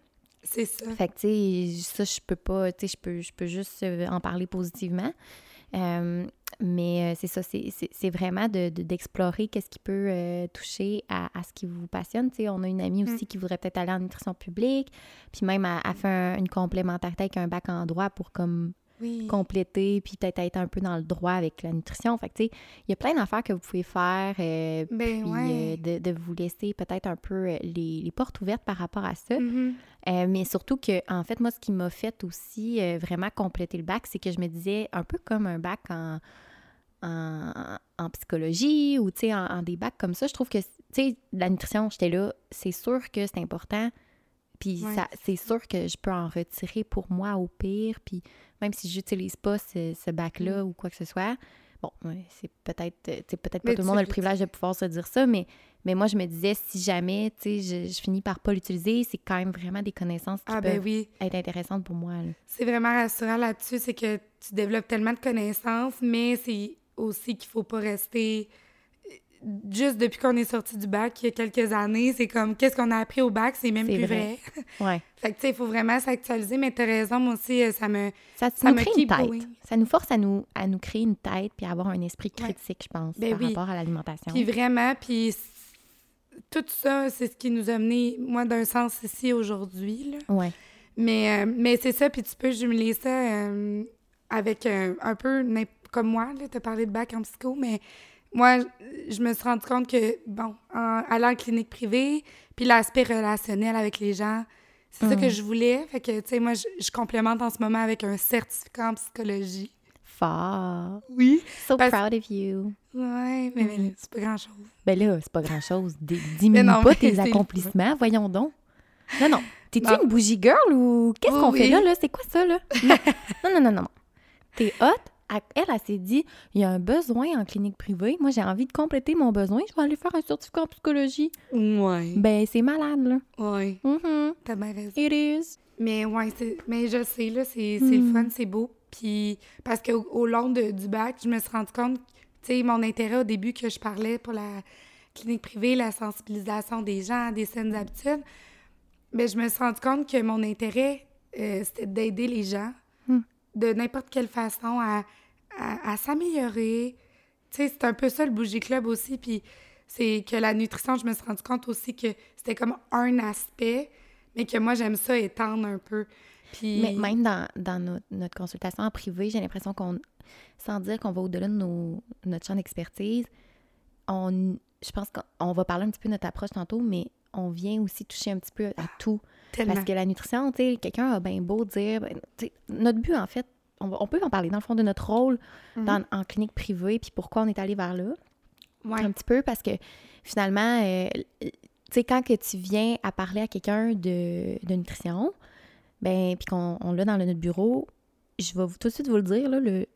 c'est ça. Fait que, tu sais, ça, je peux pas, tu sais, je peux, je peux juste euh, en parler positivement. Euh, mais euh, c'est ça, c'est- c'est c'est vraiment de- de- d'explorer qu'est-ce qui peut euh, toucher à, à ce qui vous passionne. Tu sais, on a une amie aussi qui voudrait peut-être aller en nutrition publique, puis même elle, elle fait un- une complémentarité avec un bac en droit pour comme Oui. compléter, puis peut-être être un peu dans le droit avec la nutrition. Fait que, tu sais, il y a plein d'affaires que vous pouvez faire, euh, Ben puis ouais. euh, de, de vous laisser peut-être un peu euh, les, les portes ouvertes par rapport à ça. Mhm. Euh, mais surtout que, en fait, moi, ce qui m'a fait aussi vraiment compléter le bac, c'est que je me disais, un peu comme un bac en, en, en psychologie ou, tu sais, en, en des bacs comme ça, je trouve que, tu sais, la nutrition, j'étais là, c'est sûr que c'est important. Puis Ouais. ça, c'est sûr que je peux en retirer pour moi au pire. Puis même si j'utilise pas ce, ce bac-là ou quoi que ce soit, bon, ouais, c'est peut-être, euh, peut-être pas tout le monde a le privilège de pouvoir se dire ça, mais, mais moi, je me disais, si jamais, tu sais, je, je finis par pas l'utiliser, c'est quand même vraiment des connaissances qui Ah ben peuvent oui. être intéressantes pour moi. C'est vraiment rassurant là-dessus, c'est que tu développes tellement de connaissances, mais c'est aussi qu'il faut pas rester juste depuis qu'on est sorti du bac il y a quelques années, c'est comme qu'est-ce qu'on a appris au bac, c'est même plus vrai. vrai. Ouais. fait que tu sais, il faut vraiment s'actualiser, mais t'as raison, moi aussi, euh, ça me. Ça, Ça nous me crée une tête. going. Ça nous force à nous, à nous créer une tête puis à avoir un esprit Ouais. critique, je pense, Ben par oui. rapport à l'alimentation. Puis vraiment, puis tout ça, c'est ce qui nous a mené, moi, d'un sens ici aujourd'hui. Ouais. Mais, euh, mais c'est ça, puis tu peux jumeler ça euh, avec euh, un peu comme moi, tu as parlé de bac en psycho, mais moi, je- me suis rendu compte que, bon, en allant en clinique privée, puis l'aspect relationnel avec les gens, c'est ça que je voulais. Fait que, tu sais, moi, je, je complémente en ce moment avec un certificat en psychologie. Fort. Oui. So Parce- proud of you. Ouais, mais, mais là, c'est pas grand-chose. Ben là, c'est pas grand-chose. Diminue non, pas tes accomplissements, voyons donc. Non, non. T'es-tu une bougie girl ou qu'est-ce Oui, qu'on fait là, là? C'est quoi ça, là? Non, non, non, non, non. non. T'es hot? Elle, elle, elle s'est dit, il y a un besoin en clinique privée. Moi, j'ai envie de compléter mon besoin. Je vais aller faire un certificat en psychologie. Ouais. Ben, c'est malade, là. Ouais, Mhm. t'as bien raison. It is. Mais ouais, c'est- mais je sais, là, c'est le fun, c'est beau. Puis, parce qu'au au long de- du bac, je me suis rendu compte, tu sais, mon intérêt au début que je parlais pour la clinique privée, la sensibilisation des gens des saines habitudes, mais je me suis rendu compte que mon intérêt, euh, c'était d'aider les gens Hmm. De n'importe quelle façon à, à, à s'améliorer. Tu sais, c'est un peu ça le Bougie Club aussi. Puis, c'est que la nutrition, je me suis rendu compte aussi que c'était comme un aspect, mais que moi, j'aime ça étendre un peu. Puis, Mais même dans, dans notre, notre consultation en privé, j'ai l'impression qu'on, sans dire qu'on va au-delà de nos, notre champ d'expertise, on, je pense qu'on va parler un petit peu de notre approche tantôt, mais on vient aussi toucher un petit peu à tout. Tellement. Parce que la nutrition, tu sais, quelqu'un a bien beau dire, ben, notre but, en fait, on, va- on peut en parler dans le fond de notre rôle Mhm. dans- en clinique privée, puis pourquoi on est allé vers là Ouais. un petit peu parce que finalement, euh, tu sais, quand que tu viens à parler à quelqu'un de, de nutrition, ben, puis qu'on on l'a dans le- notre bureau, je vais vous- tout de suite vous le dire, là, le,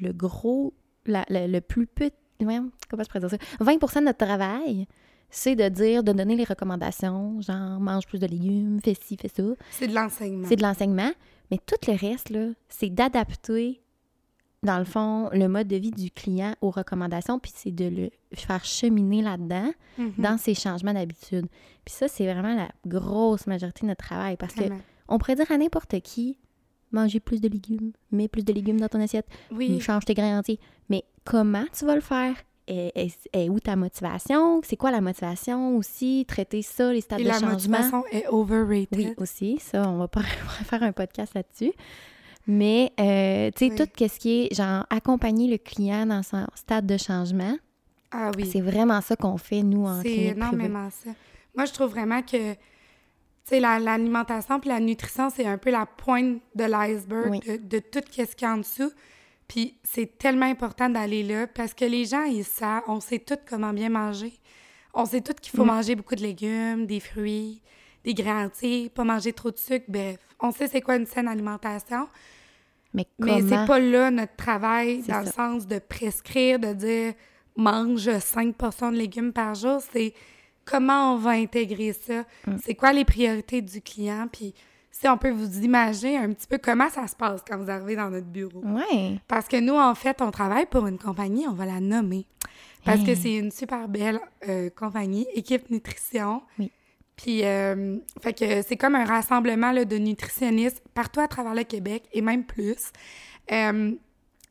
le gros, la- la- le plus petit, comment je pourrais dire ça, 20% de notre travail, c'est de dire, de donner les recommandations, genre mange plus de légumes, fais ci, fais ça. C'est de l'enseignement. C'est de l'enseignement, mais tout le reste, là, c'est d'adapter, dans le fond, le mode de vie du client aux recommandations, puis c'est de le faire cheminer là-dedans, Mhm. dans ses changements d'habitude. Puis ça, c'est vraiment la grosse majorité de notre travail, parce que on pourrait dire à n'importe qui, manger plus de légumes, mets plus de légumes dans ton assiette, Oui. change tes grains entiers. Mais comment tu vas le faire? Et où ta motivation? C'est quoi la motivation aussi? Traiter ça, les stades Et de la changement? motivation est overrated. Oui, aussi, ça, on va pas faire un podcast là-dessus. Mais, euh, tu sais, Oui. tout ce qui est, genre, accompagner le client dans son stade de changement, Ah oui. c'est vraiment ça qu'on fait, nous, en C'est énormément ça. Moi, je trouve vraiment que, tu sais, la- l'alimentation puis la nutrition, c'est un peu la pointe de l'iceberg Oui. de, de tout ce qu'il y a en dessous. Puis c'est tellement important d'aller là parce que les gens, ils savent, on sait tout comment bien manger. On sait tout qu'il faut Mm. manger beaucoup de légumes, des fruits, des grains entiers, pas manger trop de sucre, bref. On sait c'est quoi une saine alimentation. Mais Mais comment... c'est pas là notre travail, dans le sens de prescrire, de dire mange 5 portions de légumes par jour, c'est comment on va intégrer ça, Mm. c'est quoi les priorités du client, puis si on peut vous imaginer un petit peu comment ça se passe quand vous arrivez dans notre bureau. Ouais. Parce que nous, en fait, on travaille pour une compagnie, on va la nommer. Parce que Hey. c'est une super belle euh, compagnie, Équipe Nutrition. Oui. Puis, euh, fait que c'est comme un rassemblement là, de nutritionnistes partout à travers le Québec et même plus. Euh,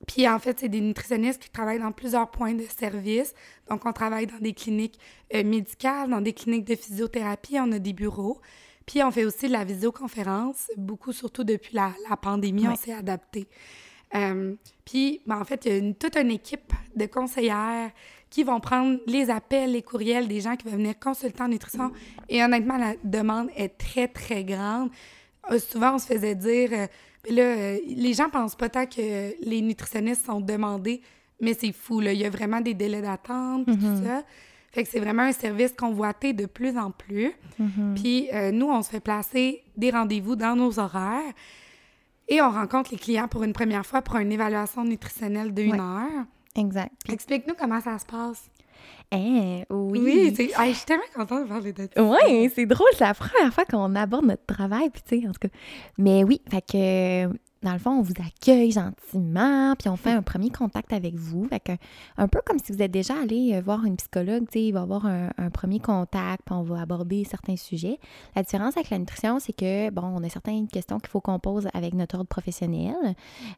puis, en fait, c'est des nutritionnistes qui travaillent dans plusieurs points de service. Donc, on travaille dans des cliniques euh, médicales, dans des cliniques de physiothérapie, on a des bureaux. Puis, on fait aussi de la visioconférence, beaucoup, surtout depuis la, la pandémie, on s'est adapté. Euh, puis, ben, en fait, il y a une- toute une équipe de conseillères qui vont prendre les appels, les courriels des gens qui veulent venir consulter en nutrition. Et honnêtement, la demande est très, très grande. Euh, souvent, on se faisait dire, euh, là, euh, les gens pensent pas tant que les nutritionnistes sont demandés, mais c'est fou, là. Il y a vraiment des délais d'attente, puis tout ça. Fait que c'est vraiment un service convoité de plus en plus. Puis euh, nous, on se fait placer des rendez-vous dans nos horaires et on rencontre les clients pour une première fois pour une évaluation nutritionnelle d'une Ouais. heure. Exact. Explique-nous comment ça se passe. hein, oui. Oui, hey, je suis tellement contente de parler de ça. Oui, c'est drôle, c'est la première fois qu'on aborde notre travail, puis tu sais, en tout cas. Mais oui, fait que dans le fond, on vous accueille gentiment, puis on fait un premier contact avec vous. Fait que un peu comme si vous êtes déjà allé euh, voir une psychologue, tu sais, il va y avoir un, un premier contact, puis on va aborder certains sujets. La différence avec la nutrition, c'est que, bon, on a certaines questions qu'il faut qu'on pose avec notre ordre professionnel.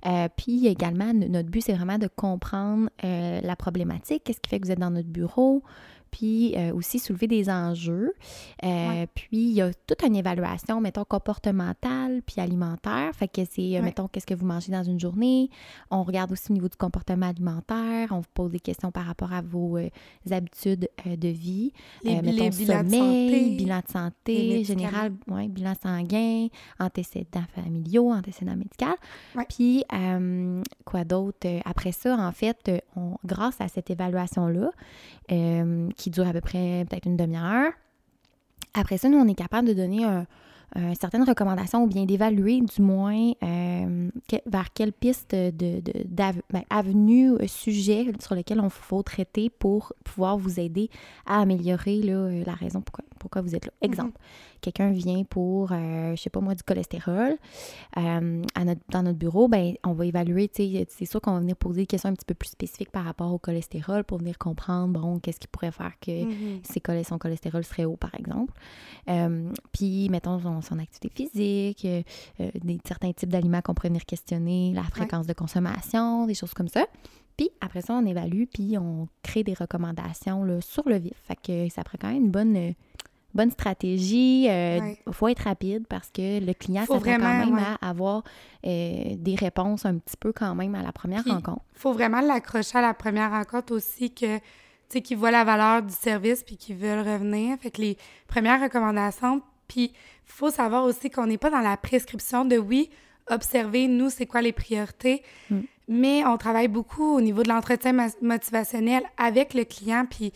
Euh, puis également, notre but, c'est vraiment de comprendre euh, la problématique, qu'est-ce qui fait que vous êtes dans notre bureau, puis euh, aussi soulever des enjeux. Euh, Ouais. Puis il y a toute une évaluation, mettons, comportementale puis alimentaire. Fait que c'est, euh, Ouais. mettons, qu'est-ce que vous mangez dans une journée? On regarde aussi au niveau du comportement alimentaire. On vous pose des questions par rapport à vos habitudes de vie. Les, Euh, les mettons, bilans de sommeil, santé. bilan de santé, général, ouais, bilan sanguin, antécédents familiaux, antécédents médicaux. Puis, quoi d'autre? Après ça, en fait, on, grâce à cette évaluation-là, euh, qui dure à peu près peut-être une demi-heure, après ça, nous, on est capable de donner certaines recommandations ou bien d'évaluer du moins euh, vers quelle piste de, ben, avenue, euh, sujet sur lequel on faut traiter pour pouvoir vous aider à améliorer euh, la raison pourquoi, pourquoi vous êtes là. Exemple, quelqu'un vient pour, euh, je sais pas moi, du cholestérol euh, à notre, dans notre bureau, ben, on va évaluer, tu sais, c'est sûr qu'on va venir poser des questions un petit peu plus spécifiques par rapport au cholestérol pour venir comprendre, bon, qu'est-ce qui pourrait faire que Mhm. son cholestérol serait haut, par exemple. Euh, puis, mettons, son, son activité physique, euh, des, certains types d'aliments qu'on pourrait venir questionner, la fréquence de consommation, des choses comme ça. Puis, après ça, on évalue, puis on crée des recommandations là, sur le vif. Fait que ça prend quand même une bonne, bonne stratégie. Il Ouais. faut être rapide parce que le client s'attend quand même ouais. à avoir euh, des réponses un petit peu quand même à la première Puis, rencontre. faut vraiment l'accrocher à la première rencontre aussi que tu sais qu'ils voient la valeur du service puis qu'ils veulent revenir fait que les premières recommandations puis faut savoir aussi qu'on n'est pas dans la prescription de oui observer nous c'est quoi les priorités Mm. mais on travaille beaucoup au niveau de l'entretien motivationnel avec le client puis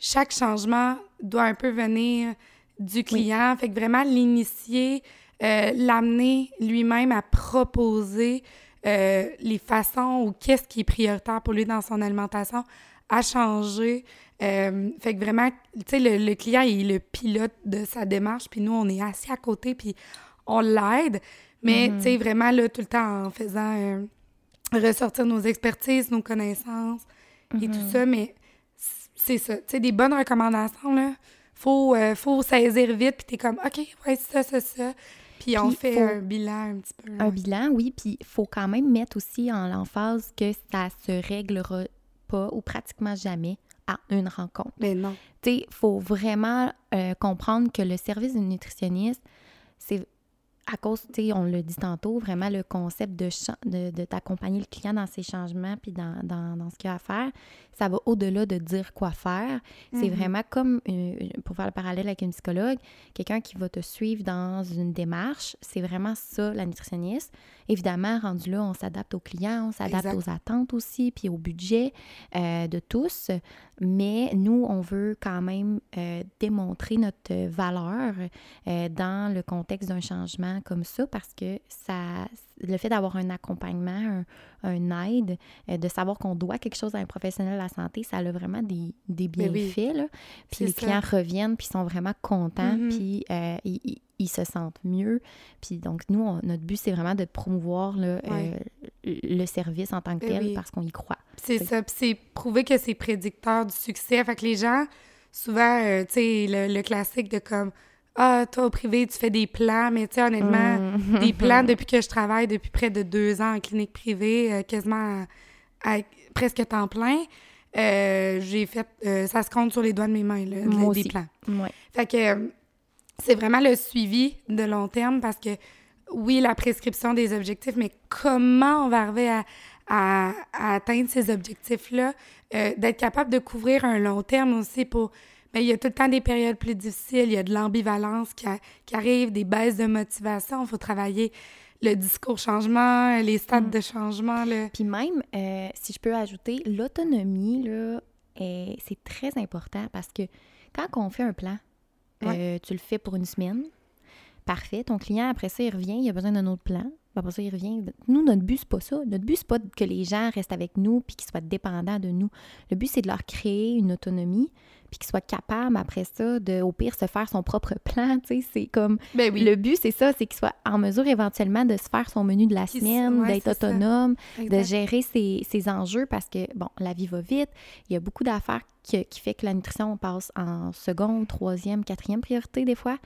chaque changement doit un peu venir du client fait que vraiment l'initier euh, l'amener lui-même à proposer euh, les façons ou qu'est-ce qui est prioritaire pour lui dans son alimentation a changé. Euh, fait que vraiment, tu sais, le, le client il est le pilote de sa démarche, puis nous, on est assis à côté, puis on l'aide. Mais, Mhm. tu sais, vraiment, là, tout le temps en faisant ressortir nos expertises, nos connaissances et tout Mhm. ça. Mais c'est ça, tu sais, des bonnes recommandations, là. Faut, euh, faut saisir vite, puis t'es comme, OK, ouais, ça, ça, ça. Puis on fait un bilan un petit peu. Un bilan, oui, puis il faut quand même mettre aussi en l'emphase que ça se réglera pas ou pratiquement jamais à une rencontre. Mais non. Tu sais, il faut vraiment euh, comprendre que le service du nutritionniste, c'est à cause, tu sais, on l'a dit tantôt, vraiment le concept de, de, de t'accompagner le client dans ses changements puis dans, dans, dans ce qu'il a à faire, ça va au-delà de dire quoi faire. C'est Mhm. vraiment comme, euh, pour faire le parallèle avec une psychologue, quelqu'un qui va te suivre dans une démarche. C'est vraiment ça, la nutritionniste. Évidemment, rendu là, on s'adapte aux clients, on s'adapte aux attentes aussi, puis au budget euh, de tous. Mais nous, on veut quand même euh, démontrer notre valeur euh, dans le contexte d'un changement comme ça parce que ça, le fait d'avoir un accompagnement, un, aide, euh, de savoir qu'on doit quelque chose à un professionnel de la santé, ça a vraiment des, des bienfaits. là. Puis les clients reviennent, puis sont vraiment contents, Mhm. puis euh, ils, se sentent mieux. Puis donc, nous, on- notre but, c'est vraiment de promouvoir là, Ouais. euh, le service en tant que Ben tel oui. parce qu'on y croit. C'est ça. Puis c'est prouvé que c'est prédicteur du succès. Fait que les gens, souvent, tu sais, le, le classique de comme Ah, toi, au privé, tu fais des plans, mais tu sais, honnêtement, Mm. des plans depuis que je travaille depuis près de deux ans en clinique privée, euh, quasiment à, à presque temps plein. euh, j'ai fait, euh, ça se compte sur les doigts de mes mains, là, Moi des aussi. plans. Ouais. Fait que c'est vraiment le suivi de long terme parce que oui, la prescription des objectifs, mais comment on va arriver à, à- à atteindre ces objectifs-là, d'être capable de couvrir un long terme aussi pour... Ben, il y a tout le temps des périodes plus difficiles, il y a de l'ambivalence qui, arrive, des baisses de motivation, il faut travailler le discours changement, les stades Mm. de changement. Là. Puis même, euh, si je peux ajouter, l'autonomie, là, est- c'est très important parce que quand on fait un plan, euh, tu le fais pour une semaine, parfait. Ton client, après ça, il revient, il a besoin d'un autre plan. Puis Après ça, il revient. Nous, notre but, c'est pas ça. Notre but, c'est pas que les gens restent avec nous puis qu'ils soient dépendants de nous. Le but, c'est de leur créer une autonomie puis qu'ils soient capables, après ça, de, au pire, se faire son propre plan. Tu sais, c'est comme... Ben oui. Le but, c'est ça, c'est qu'il soit en mesure éventuellement de se faire son menu de la Qu'il semaine, soit- ouais, d'être autonome, de gérer ses, ses enjeux parce que, bon, la vie va vite. Il y a beaucoup d'affaires qui, qui fait que la nutrition passe en seconde, troisième, quatrième priorité des fois.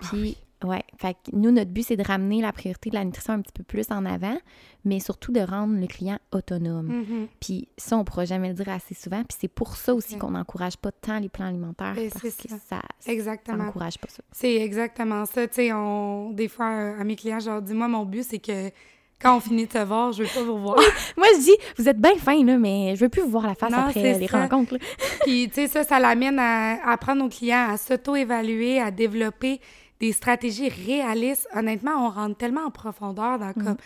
Ah Puis, ouais, fait que nous, notre but, c'est de ramener la priorité de la nutrition un petit peu plus en avant, mais surtout de rendre le client autonome. Mhm. Puis ça, on ne pourra jamais le dire assez souvent. Puis c'est pour ça aussi Ouais. qu'on n'encourage pas tant les plans alimentaires Ben, parce c'est que ça. n'encourage pas ça. C'est exactement ça. Tu sais, on... des fois, à mes clients, je leur dis, moi, mon but, c'est que quand on finit de se voir, je veux pas vous voir. Moi, je dis, vous êtes bien fin, là, mais je veux plus vous voir la face Non, après les ça. rencontres. là. Puis, tu sais, ça, ça l'amène à apprendre aux clients à s'auto-évaluer, à développer des stratégies réalistes. Honnêtement, on rentre tellement en profondeur dans comme...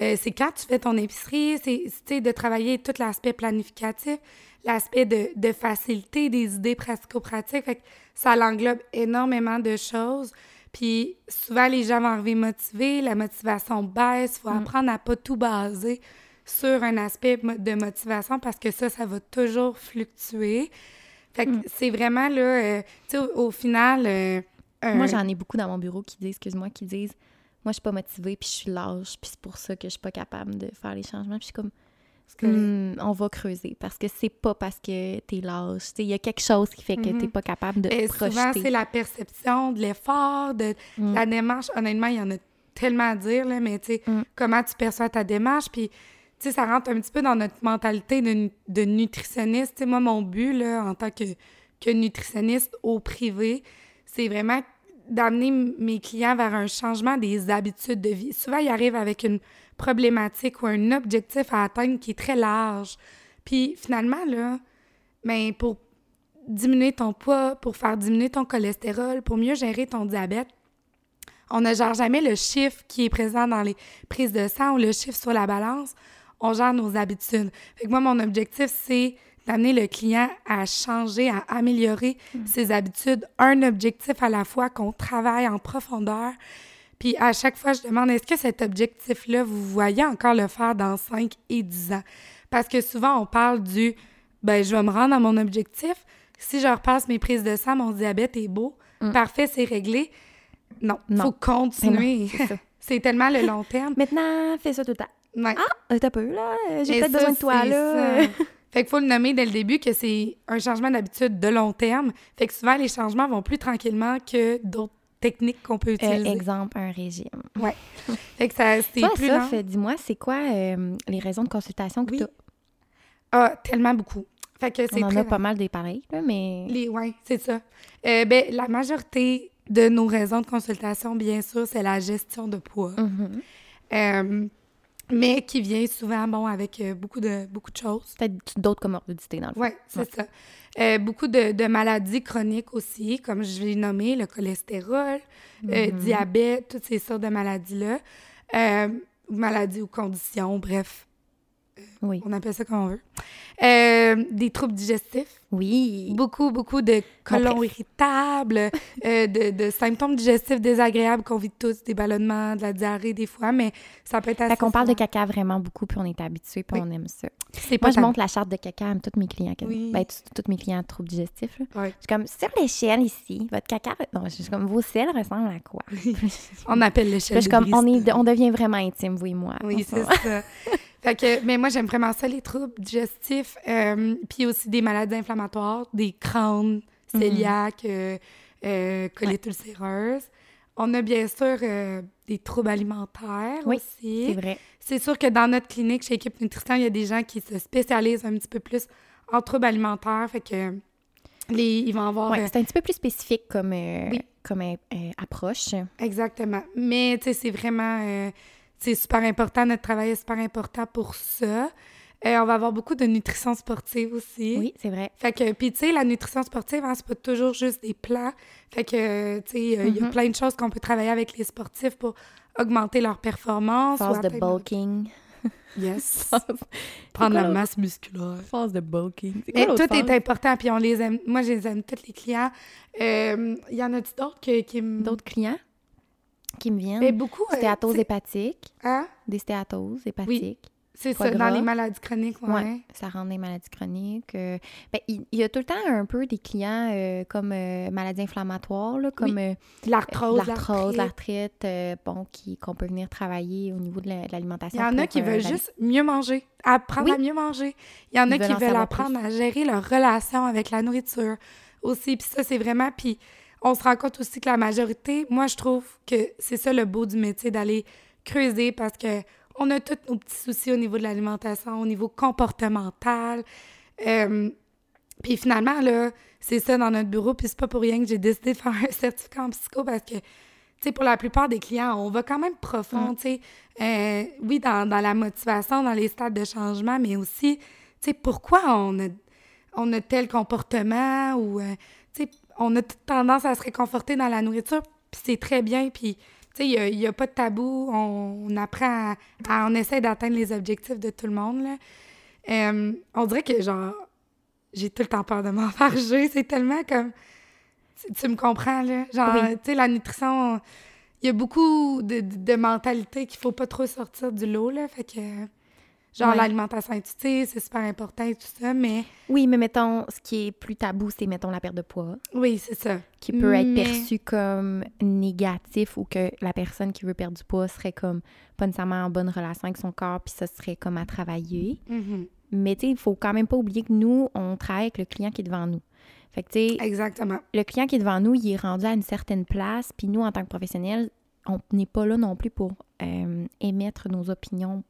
euh, c'est quand tu fais ton épicerie, c'est, de travailler tout l'aspect planificatif, l'aspect de, de facilité des idées pratico-pratiques. Fait que ça l'englobe énormément de choses. Puis souvent, les gens vont arriver motivés, la motivation baisse. Il faut apprendre à pas tout baser sur un aspect de motivation parce que ça, ça va toujours fluctuer. Fait que c'est vraiment là, euh, tu sais, au, au final... euh, un- Moi, j'en ai beaucoup dans mon bureau qui disent, excuse-moi, qui disent, moi, je suis pas motivée, puis je suis lâche, puis c'est pour ça que je suis pas capable de faire les changements. Puis je suis comme, que- Hmm, on va creuser, parce que c'est pas parce que t'es lâche. Il y a quelque chose qui fait que t'es pas capable de souvent, projeter. c'est la perception de l'effort, de Mm. la démarche. Honnêtement, il y en a tellement à dire, là, mais tu sais, Mm. comment tu perçois ta démarche, puis tu sais, ça rentre un petit peu dans notre mentalité de, de nutritionniste. Moi, mon but, là, en tant que, que nutritionniste au privé, c'est vraiment d'amener mes clients vers un changement des habitudes de vie. Souvent, ils arrivent avec une problématique ou un objectif à atteindre qui est très large. Puis finalement, là, ben, pour diminuer ton poids, pour faire diminuer ton cholestérol, pour mieux gérer ton diabète, on ne gère jamais le chiffre qui est présent dans les prises de sang ou le chiffre sur la balance. On gère nos habitudes. Fait que moi, mon objectif, c'est d'amener le client à changer, à améliorer ses habitudes, un objectif à la fois qu'on travaille en profondeur. Puis à chaque fois, je demande, est-ce que cet objectif-là, vous voyez encore le faire dans 5 et 10 ans? Parce que souvent, on parle du, ben, je vais me rendre à mon objectif. Si je repasse mes prises de sang, mon diabète est beau. Mm. Parfait, c'est réglé. Non, il faut continuer. c'est tellement le long terme. Maintenant, fais ça tout le temps. Ouais. Ah, t'as peu, là. J'ai peut-être besoin de toi, là. Fait qu'il faut le nommer dès le début que c'est un changement d'habitude de long terme. Fait que souvent, les changements vont plus tranquillement que d'autres techniques qu'on peut Euh, utiliser. exemple, un régime. fait que ça, c'est plus dis-moi, c'est quoi euh, les raisons de consultation que Oui. t'as? Ah, tellement beaucoup. Fait que c'est On en très a pas mal des pareils, là, mais... Les, ouais, c'est ça. Euh, ben, la majorité de nos raisons de consultation, bien sûr, c'est la gestion de poids. Mhm. Euh, mais qui vient souvent, bon, avec euh, beaucoup de, beaucoup de choses. Peut-être d'autres comorbidités, dans le. Oui, c'est Ouais. ça. Euh, beaucoup de, de maladies chroniques aussi, comme je l'ai nommé, le cholestérol, euh, Mhm. diabète, toutes ces sortes de maladies-là. Euh, maladies ou conditions, bref. Oui. On appelle ça comme on veut. Euh, des troubles digestifs. Oui. Beaucoup, beaucoup de colons irritables, euh, de, de symptômes digestifs désagréables qu'on vit tous, des ballonnements, de la diarrhée des fois, mais ça peut être assez Fait qu'on parle de caca vraiment beaucoup, puis on est habitué, puis Oui. on aime ça. C'est pas Moi, je montre la charte de caca à tous mes clients. Oui. Ben, tous mes clients à troubles digestifs. là. Ouais. Je suis comme, sur l'échelle ici, votre caca... Non, je suis comme, vos selles ressemblent à quoi? On appelle l'échelle je suis comme, on, est, on devient vraiment intime, vous et moi. Oui, c'est ça. fait que, mais moi, j'aime vraiment ça, les troubles digestifs, euh, puis aussi des maladies inflammatoires, des crânes, Mhm. cœliaques, euh, colite ulcéreuse. On a bien sûr euh, des troubles alimentaires Oui, aussi. C'est vrai. C'est sûr que dans notre clinique, chez Équipe Nutrition, il y a des gens qui se spécialisent un petit peu plus en troubles alimentaires. Fait que les, ils vont avoir. Ouais, c'est un petit peu plus spécifique comme, Oui. comme approche. exactement. Mais, tu sais, c'est vraiment. C'est super important. Notre travail est super important pour ça. Euh, on va avoir beaucoup de nutrition sportive aussi. Oui, c'est vrai. Fait que, puis tu sais, la nutrition sportive, hein, c'est pas toujours juste des plats. Fait que, tu sais, euh, il y a Mhm. plein de choses qu'on peut travailler avec les sportifs pour augmenter leur performance. Phase de bulking. Yes. Prendre la masse musculaire. phase de bulking. Mais tout est important, puis on les aime. Moi, je les aime, tous les clients. Euh, Il y en a-tu d'autres que- qui. D'autres clients? Qui me viennent. Mais beaucoup. euh, Stéatose hépatique. hein? Des stéatoses hépatiques. C'est ça, dans les maladies chroniques, ouais. Ouais, ça rend des maladies chroniques. euh, ben, il il y, a tout le temps un peu des clients euh, comme euh, maladies inflammatoires, là, comme euh, L'arthrose, l'arthrose, l'arthrite. bon, qui- qu'on peut venir travailler au niveau de la- de Il l'alimentation. y en a qui veulent juste mieux manger, apprendre Oui. à mieux manger. Il y en a qui veulent apprendre à gérer leur relation avec la nourriture aussi. Puis ça, c'est vraiment... Puis on se rend compte aussi que la majorité, moi, je trouve que c'est ça le beau du métier, d'aller creuser parce que on a tous nos petits soucis au niveau de l'alimentation, au niveau comportemental. Euh, puis finalement, là, c'est ça dans notre bureau. Puis c'est pas pour rien que j'ai décidé de faire un certificat en psycho parce que, tu sais, pour la plupart des clients, on va quand même profond, tu sais. Euh, oui, dans, dans la motivation, dans les stades de changement, mais aussi, tu sais, pourquoi on a, on a tel comportement ou, euh, on a toute tendance à se réconforter dans la nourriture, puis c'est très bien, puis, tu sais, il n'y a, pas de tabou, on, on apprend à, à- on essaie d'atteindre les objectifs de tout le monde, là. Euh, on dirait que, genre, j'ai tout le temps peur de m'enfarger, c'est tellement comme... Tu, tu me comprends, là? Genre, Oui. tu sais, la nutrition, il y a beaucoup de, de, de mentalités qu'il faut pas trop sortir du lot, là, fait que... Genre, Ouais. l'alimentation intuitive, c'est super important et tout ça, mais Oui, mais mettons, ce qui est plus tabou, c'est, mettons, la perte de poids, oui, c'est ça. qui peut être perçu comme négatif ou que la personne qui veut perdre du poids serait comme pas nécessairement en bonne relation avec son corps, puis ça serait comme à travailler. Mhm. Mais tu sais, il faut quand même pas oublier que nous, on travaille avec le client qui est devant nous. Fait que tu sais, Exactement. le client qui est devant nous, il est rendu à une certaine place, puis nous, en tant que professionnels, on n'est pas là non plus pour euh, émettre nos opinions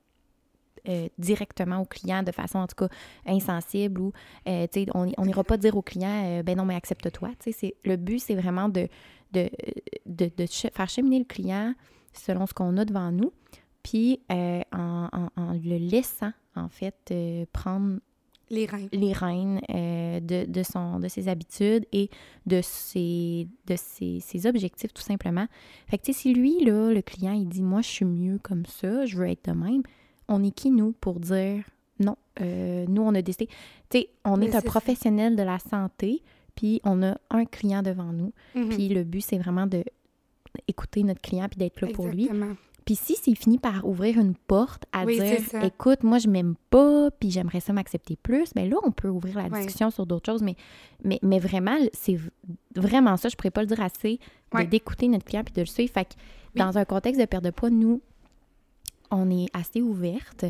euh, directement au client de façon, en tout cas, insensible ou, euh, tu sais, on n'ira pas dire au client, euh, ben non, mais accepte-toi. Tu sais, c'est- le but, c'est vraiment de, de, de, faire cheminer le client selon ce qu'on a devant nous, puis en, en- en le laissant, en fait, prendre Les reins. les de, de, son, de ses habitudes et de ses, de ses, ses objectifs, tout simplement. Fait que, si lui, là, le client, il dit, moi, je suis mieux comme ça, je veux être de même, on est qui, nous, pour dire, non, euh, nous, on a décidé. Tu sais, on Mais est un professionnel de la santé, puis on a un client devant nous, Mhm. puis le but, c'est vraiment de écouter notre client puis d'être là pour lui. Puis si c'est fini par ouvrir une porte à Oui, dire écoute, moi je m'aime pas, puis j'aimerais ça m'accepter plus, mais là on peut ouvrir la Ouais. discussion sur d'autres choses, mais, mais, mais vraiment, c'est vraiment ça, je pourrais pas le dire assez, Ouais. d'écouter notre client puis de le suivre. Fait que Oui. dans un contexte de perte de poids, nous, on est assez ouverte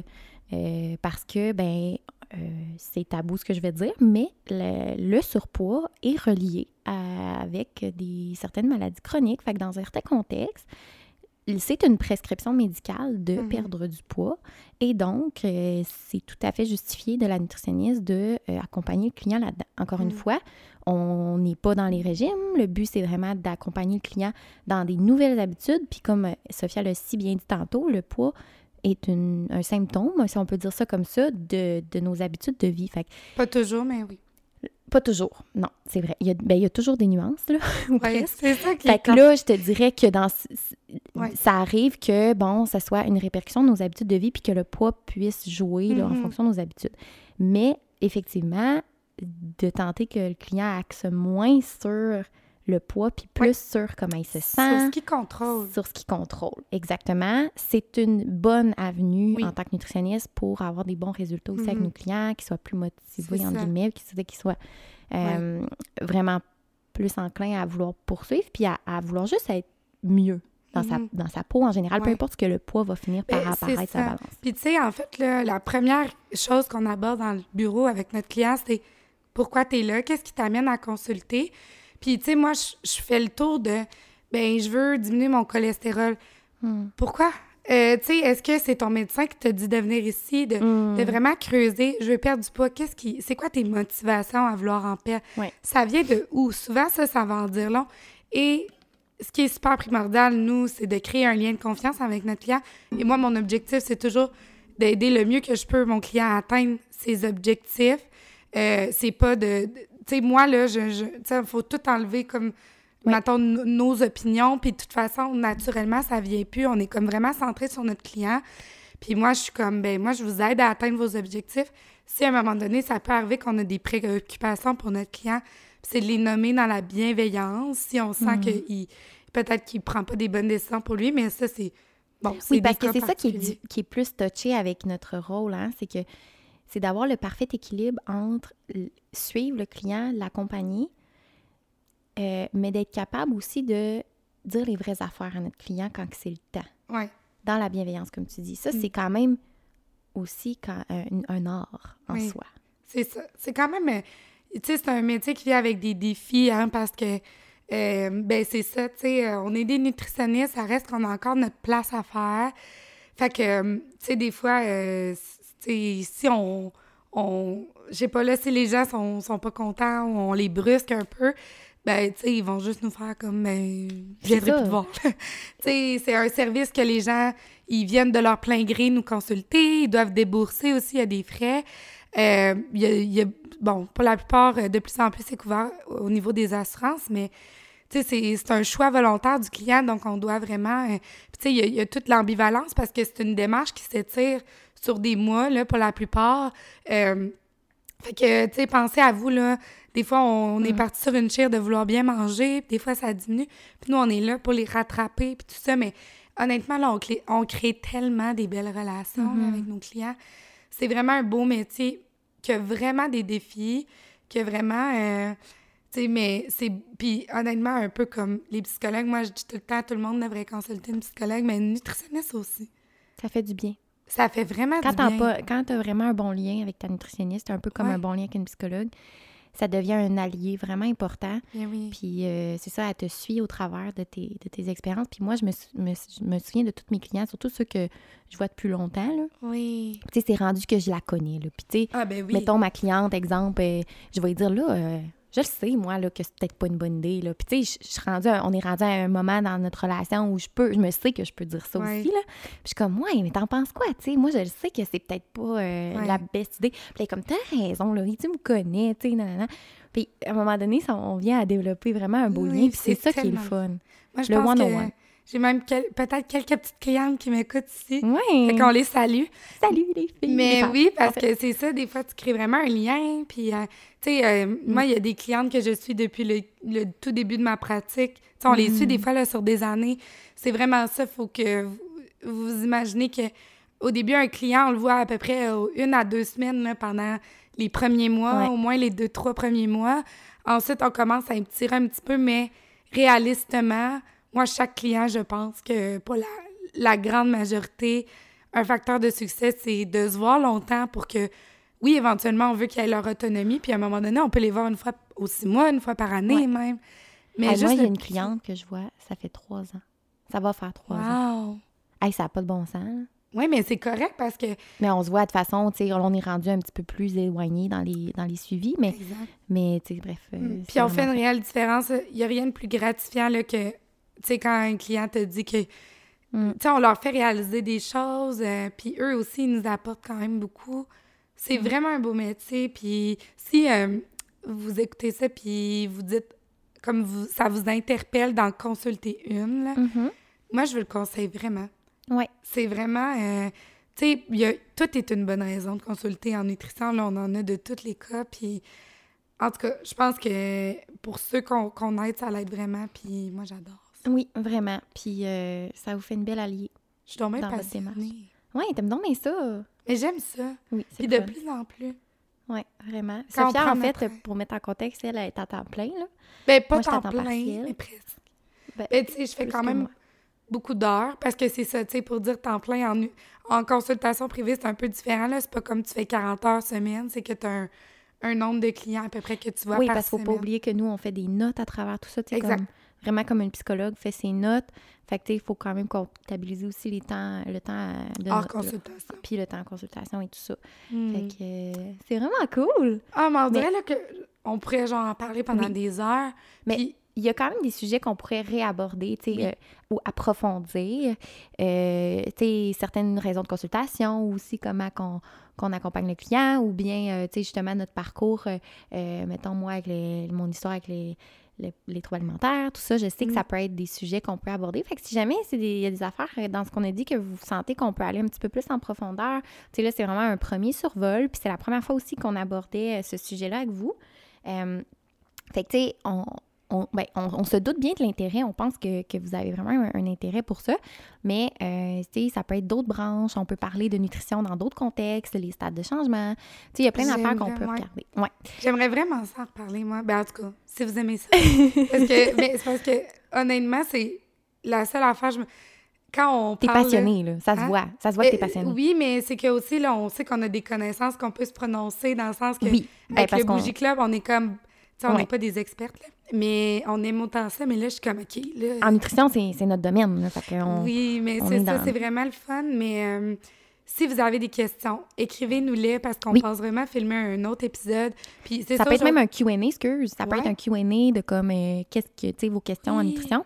euh, parce que, ben, euh, c'est tabou ce que je vais dire, mais le, surpoids est relié avec des, certaines maladies chroniques. Fait que dans certains contextes, c'est une prescription médicale de Mhm. perdre du poids et donc euh, c'est tout à fait justifié de la nutritionniste de euh, accompagner le client là-dedans. Encore une Mhm. fois, on n'est pas dans les régimes. Le but, c'est vraiment d'accompagner le client dans des nouvelles habitudes. Puis comme euh, Sophia l'a si bien dit tantôt, le poids est une- un symptôme, si on peut dire ça comme ça, de, de nos habitudes de vie. Fait que Pas toujours, mais oui. Pas toujours. Non, c'est vrai. Il y, a, ben, il y a toujours des nuances, là. ou Ouais, presque. c'est ça qui Fait que là, je te dirais que dans... Ouais. Ça arrive que, bon, ça soit une répercussion de nos habitudes de vie puis que le poids puisse jouer là, en Mhm. fonction de nos habitudes. Mais effectivement, de tenter que le client axe moins sur le poids puis plus sur comment il se Sur sent, ce qui contrôle. sur ce qu'il contrôle. Exactement. C'est une bonne avenue Oui. en tant que nutritionniste pour avoir des bons résultats aussi avec Mhm. nos clients, qu'ils soient plus motivés, entre guillemets, qu'ils soient euh, vraiment plus enclins à vouloir poursuivre puis à, à vouloir juste être mieux dans, sa, Mhm. dans sa peau en général, peu importe ce que le poids va finir par Ben, apparaître sa balance. Puis tu sais, en fait, là, la première chose qu'on aborde dans le bureau avec notre client, c'est pourquoi tu es là, qu'est-ce qui t'amène à consulter? Puis tu sais, moi, je fais le tour de, ben je veux diminuer mon cholestérol. Hmm. Pourquoi? Euh, tu sais, est-ce que c'est ton médecin qui t'a dit de venir ici, de, Hmm. de vraiment creuser, je veux perdre du poids, qu'est-ce qui, c'est quoi tes motivations à vouloir en perdre? Ouais. Ça vient de où? Souvent, ça, ça va en dire long. Et ce qui est super primordial, nous, c'est de créer un lien de confiance avec notre client. Et moi, mon objectif, c'est toujours d'aider le mieux que je peux mon client à atteindre ses objectifs. Euh, c'est pas de... tu sais, moi, là, je... je tu sais, il faut tout enlever comme... Mettons, no- nos opinions, puis de toute façon, naturellement, ça vient plus. On est comme vraiment centré sur notre client. Puis moi, je suis comme, ben moi, je vous aide à atteindre vos objectifs. Si à un moment donné, ça peut arriver qu'on a des préoccupations pour notre client, c'est de les nommer dans la bienveillance. Si on sent Mhm. qu'il peut-être qu'il prend pas des bonnes décisions pour lui, mais ça, c'est bon. Oui, parce que c'est ça qui est, qui est plus touché avec notre rôle, hein, c'est que c'est d'avoir le parfait équilibre entre suivre le client, l'accompagner, euh, mais d'être capable aussi de dire les vraies affaires à notre client quand c'est le temps, Ouais. dans la bienveillance, comme tu dis. Ça, Mm. c'est quand même aussi quand- un, un art en Oui. soi. C'est ça. C'est quand même. euh, Tu sais, c'est un métier qui vient avec des défis, hein, parce que. euh, ben, c'est ça, tu sais, euh, on est des nutritionnistes, ça reste qu'on a encore notre place à faire. Fait que, euh, tu sais, des fois, euh, tu sais, si on. on je sais pas, là, si les gens sont, sont pas contents ou on les brusque un peu, ben, tu sais, ils vont juste nous faire comme. Ben, je viendrai plus te voir. tu sais, c'est un service que les gens, ils viennent de leur plein gré nous consulter, ils doivent débourser aussi, il y a des frais. Euh, il y a- il y a- bon, pour la plupart, de plus en plus, c'est couvert au niveau des assurances, mais tu sais, c'est- un choix volontaire du client, donc on doit vraiment... euh, tu sais, il y a- il y, a toute l'ambivalence parce que c'est une démarche qui s'étire sur des mois, là, pour la plupart. Euh, fait que, tu sais, pensez à vous, là. Des fois, on, on est Mm. parti sur une chire de vouloir bien manger, puis des fois, ça diminue. Puis nous, on est là pour les rattraper, puis tout ça. Mais honnêtement, là, on, crée tellement des belles relations là, Mhm. avec nos clients. C'est vraiment un beau métier qui a vraiment des défis, qui a vraiment... euh, sais, mais c'est... Puis honnêtement, un peu comme les psychologues, moi, je dis tout le temps, tout le monde devrait consulter une psychologue, mais une nutritionniste aussi. Ça fait du bien. Ça fait vraiment Quand du bien. pas, quand t'as vraiment un bon lien avec ta nutritionniste, un peu comme Ouais. un bon lien avec une psychologue, ça devient un allié vraiment important. Bien oui. Puis euh, c'est ça, elle te suit au travers de tes, de tes expériences. Puis moi, je me, me, je me souviens de tous mes clients, surtout ceux que je vois depuis longtemps. là. Oui. Tu sais, c'est rendu que je la connais. Là. Puis tu sais, Ah ben oui. mettons ma cliente, exemple, euh, je vais lui dire là, euh, je le sais, moi, là, que c'est peut-être pas une bonne idée. Là. Puis tu sais, je- je suis rendue à- on est rendu à un moment dans notre relation où je peux, je me sais que je peux dire ça Ouais. aussi. Là. Puis je suis comme, ouais, mais t'en penses quoi? Tu sais, moi, je le sais que c'est peut-être pas euh, Ouais. la best idée. Puis elle est comme, t'as raison, Laurie, tu me connais, tu sais, nanana. Puis à un moment donné, ça, on vient à développer vraiment un beau Oui, lien. Puis c'est ça qui est le fun. Moi, je Le pense one-on-one. que j'ai même quel- peut-être quelques petites clientes qui m'écoutent ici. Ouais. Fait qu'on les salue. Salut les filles. les Mais femmes. oui, parce En fait. que c'est ça, des fois, tu crées vraiment un lien. Puis, euh, tu sais, euh, moi, il y a des clientes que je suis depuis le, le tout début de ma pratique. On les suit des fois là, sur des années. C'est vraiment ça. faut que vous, vous imaginez que au début, un client, on le voit à peu près euh, une à deux semaines là, pendant les premiers mois, Ouais. au moins les deux, trois premiers mois. Ensuite, on commence à étirer un petit peu, mais réalistement, moi, chaque client, je pense que pour la, la grande majorité, un facteur de succès, c'est de se voir longtemps pour que, oui, éventuellement, on veut qu'ils aient leur autonomie, puis à un moment donné, on peut les voir une fois aux six mois, une fois par année Ouais. même. Mais juste moi, il y a une cliente que je vois, ça fait trois ans. Ça va faire trois ans. Hey, ça n'a pas de bon sens. Oui, mais c'est correct parce que. Mais on se voit de façon, tu sais, on est rendu un petit peu plus éloigné dans les, dans les suivis, mais, Exact. mais tu sais, bref. euh, Mm. Puis on fait une réelle différence. Il n'y a rien de plus gratifiant là, que, tu sais, quand un client te dit que, Mm. tu sais, on leur fait réaliser des choses, euh, puis eux aussi, ils nous apportent quand même beaucoup. C'est Mm. vraiment un beau métier. Puis si euh, vous écoutez ça, puis vous dites, comme vous, ça vous interpelle d'en consulter une, là, Mhm. moi, je veux le conseiller vraiment. Ouais. C'est vraiment. euh, tu sais, tout est une bonne raison de consulter en nutrition. Là, on en a de tous les cas. Puis, en tout cas, je pense que pour ceux qu'on aide, ça l'aide vraiment. Puis, moi, j'adore. Oui, vraiment. Puis euh, ça vous fait une belle alliée. Je suis donc bien Dans votre démarche. Oui, t'aimes donc bien ça. Mais j'aime ça. Oui, c'est Puis, de fun. plus en plus. Oui, vraiment. Quand Sophia, en fait, notre- pour mettre en contexte, elle, est à temps plein, là. Ben, pas Moi, temps plein, partiel. mais presque. Ben, Ben, tu sais, je fais quand même beaucoup d'heures parce que c'est ça, tu sais, pour dire temps plein en, en consultation privée, c'est un peu différent. là. C'est pas comme tu fais 40 heures semaine, c'est que tu as un, un nombre de clients à peu près que tu vois Oui, par parce qu'il ne faut pas oublier que nous, on fait des notes à travers tout ça. tu sais, Exact. Comme, vraiment comme une psychologue fait ses notes. Fait que, tu sais, il faut quand même comptabiliser aussi les temps, le temps euh, de notes, là. consultation. Puis le temps en consultation et tout ça. Hmm. Fait que euh, c'est vraiment cool. Ah, mais on Mais- dirait là, que on pourrait genre en parler pendant Oui. des heures. Mais- Puis- Il y a quand même des sujets qu'on pourrait réaborder, tu sais, Oui. euh, ou approfondir. Euh, tu sais, certaines raisons de consultation, ou aussi comment qu'on qu'on accompagne le client, ou bien, euh, tu sais, justement, notre parcours, euh, euh, mettons, moi, avec les- mon histoire avec les, les, les troubles alimentaires, tout ça, je sais que Mm. ça peut être des sujets qu'on peut aborder. Fait que si jamais il y a des affaires euh, dans ce qu'on a dit que vous sentez qu'on peut aller un petit peu plus en profondeur, tu sais, là, c'est vraiment un premier survol, puis c'est la première fois aussi qu'on abordait euh, ce sujet-là avec vous. Euh, fait que, tu sais, on, on, ben, on, on se doute bien de l'intérêt. On pense que, que vous avez vraiment un, un intérêt pour ça. Mais, euh, tu sais, ça peut être d'autres branches. On peut parler de nutrition dans d'autres contextes, les stades de changement. Tu sais, il y a plein d'affaires qu'on peut ouais. regarder. Ouais. J'aimerais vraiment ça reparler, moi. Ben, en tout cas, si vous aimez ça. parce que, mais c'est parce que, honnêtement, c'est la seule affaire. Je me... Quand on T'es parle. passionné, là. Ça se Hein? voit. Ça se voit que t'es Euh, passionné. Oui, mais c'est que aussi, là, on sait qu'on a des connaissances qu'on peut se prononcer dans le sens que. Oui. Ben, Avec parce le Bougie Club, on est comme. On n'est Ouais. pas des expertes, là. Mais on aime autant ça, mais là, je suis comme, OK, là. En nutrition, c'est notre domaine. Là, fait qu'on- Oui, mais on c'est est ça, dans- c'est vraiment le fun. Mais euh, si vous avez des questions, écrivez-nous-les parce qu'on Oui. pense vraiment filmer un autre épisode. Puis Ça ça, peut être même un Q&A, excuse. Ça peut être un Q&A de comme, euh, qu'est-ce que, tu sais, vos questions en nutrition.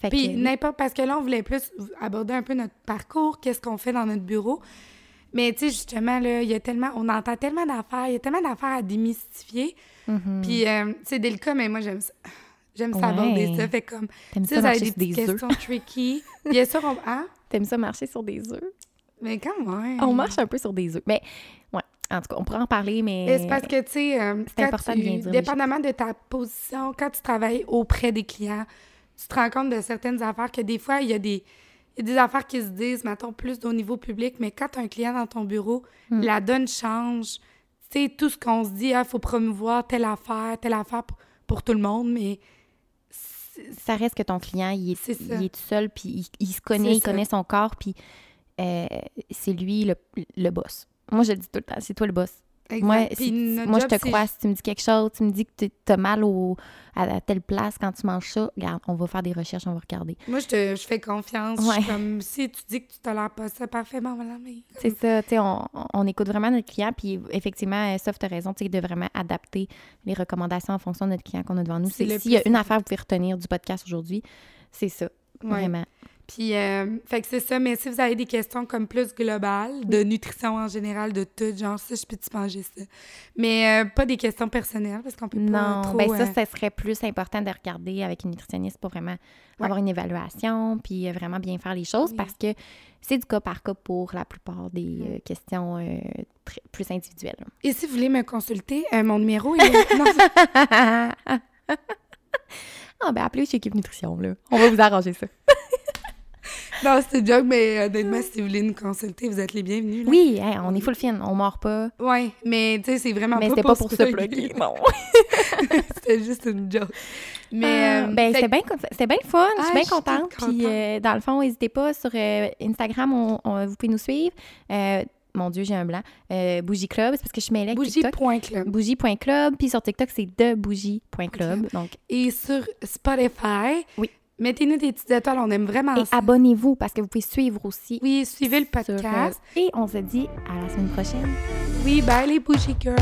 Fait Puis que, n'importe, parce que là, on voulait plus aborder un peu notre parcours, qu'est-ce qu'on fait dans notre bureau. Mais tu sais, justement, là, il y a tellement, on entend tellement d'affaires, il y a tellement d'affaires à démystifier. Mhm. Puis euh, c'est délicat, mais moi, j'aime ça. J'aime ça Ouais. aborder ça. Fait comme, avez marcher des des questions tricky, bien sûr, on... Hein? T'aimes ça marcher sur des œufs? Mais quand même. On marche un peu sur des œufs. Mais, ouais, en tout cas, on pourra en parler, mais... C'est parce que, tu sais, euh, C'est important tu- de bien dire dépendamment de ta position, quand tu travailles auprès des clients, tu te rends compte de certaines affaires que des fois, il y a des, il y a des affaires qui se disent, mettons, plus au niveau public, mais quand tu as un client dans ton bureau, Hmm. la donne change. Tu sais, tout ce qu'on se dit, il faut promouvoir telle affaire, telle affaire pour, pour tout le monde, mais ça reste que ton client, il est, il tout seul, puis il, il se connaît, il ça. connaît son corps, puis euh, c'est lui le, le boss. Moi, je le dis tout le temps, c'est toi le boss. Moi, si- je te crois. Si tu me dis quelque chose, tu me dis que tu as mal au, à, à telle place quand tu manges ça, regarde, on va faire des recherches, on va regarder. Moi, je, te, je fais confiance. Je suis comme, si tu dis que tu tolères pas ça, parfaitement, voilà, mais... C'est ça, tu sais, on, on écoute vraiment notre client, puis effectivement, Sof, tu as raison, tu sais, de vraiment adapter les recommandations en fonction de notre client qu'on a devant nous. S'il y a une affaire que vous pouvez retenir du podcast aujourd'hui, c'est ça, Ouais. vraiment. Puis, euh, fait que c'est ça. Mais si vous avez des questions comme plus globales, de nutrition en général, de tout, genre ça, je peux-tu manger ça? Mais euh, pas des questions personnelles, parce qu'on peut pas Non, trop... ben ça, euh, ça serait plus important de regarder avec une nutritionniste pour vraiment avoir une évaluation, puis euh, vraiment bien faire les choses, Oui. parce que c'est du cas par cas pour la plupart des euh, questions euh, très- plus individuelles. Et si vous voulez me consulter, euh, mon numéro, est... non, ah, ben appelez chez Équipe Nutrition, là. On va vous arranger ça. Non c'est une joke, mais euh, honnêtement, si vous voulez nous consulter, vous êtes les bienvenus. là. Oui, on est full fin, on mord pas. Ouais, mais tu sais, c'est vraiment Mais pas pour, pas pour se plugger, non. c'était juste une joke. Mais, Ah, euh, ben, c'était bien c'était bien fun, je Ah, suis bien je suis toute contente. Puis, euh, dans le fond, n'hésitez pas sur euh, Instagram, on- on- vous pouvez nous suivre. Euh, mon Dieu, j'ai un blanc. Euh, Bougie Club, c'est parce que je suis mêlée avec TikTok. Bougie.club. Bougie.club, puis sur TikTok, c'est debougie.club. Donc, Et sur Spotify, Oui. Mettez-nous des petites étoiles, on aime vraiment Et abonnez-vous parce que vous pouvez suivre aussi. Oui, suivez le euh, podcast. Et on se dit à la semaine prochaine. Oui, bye les Pushy Girls.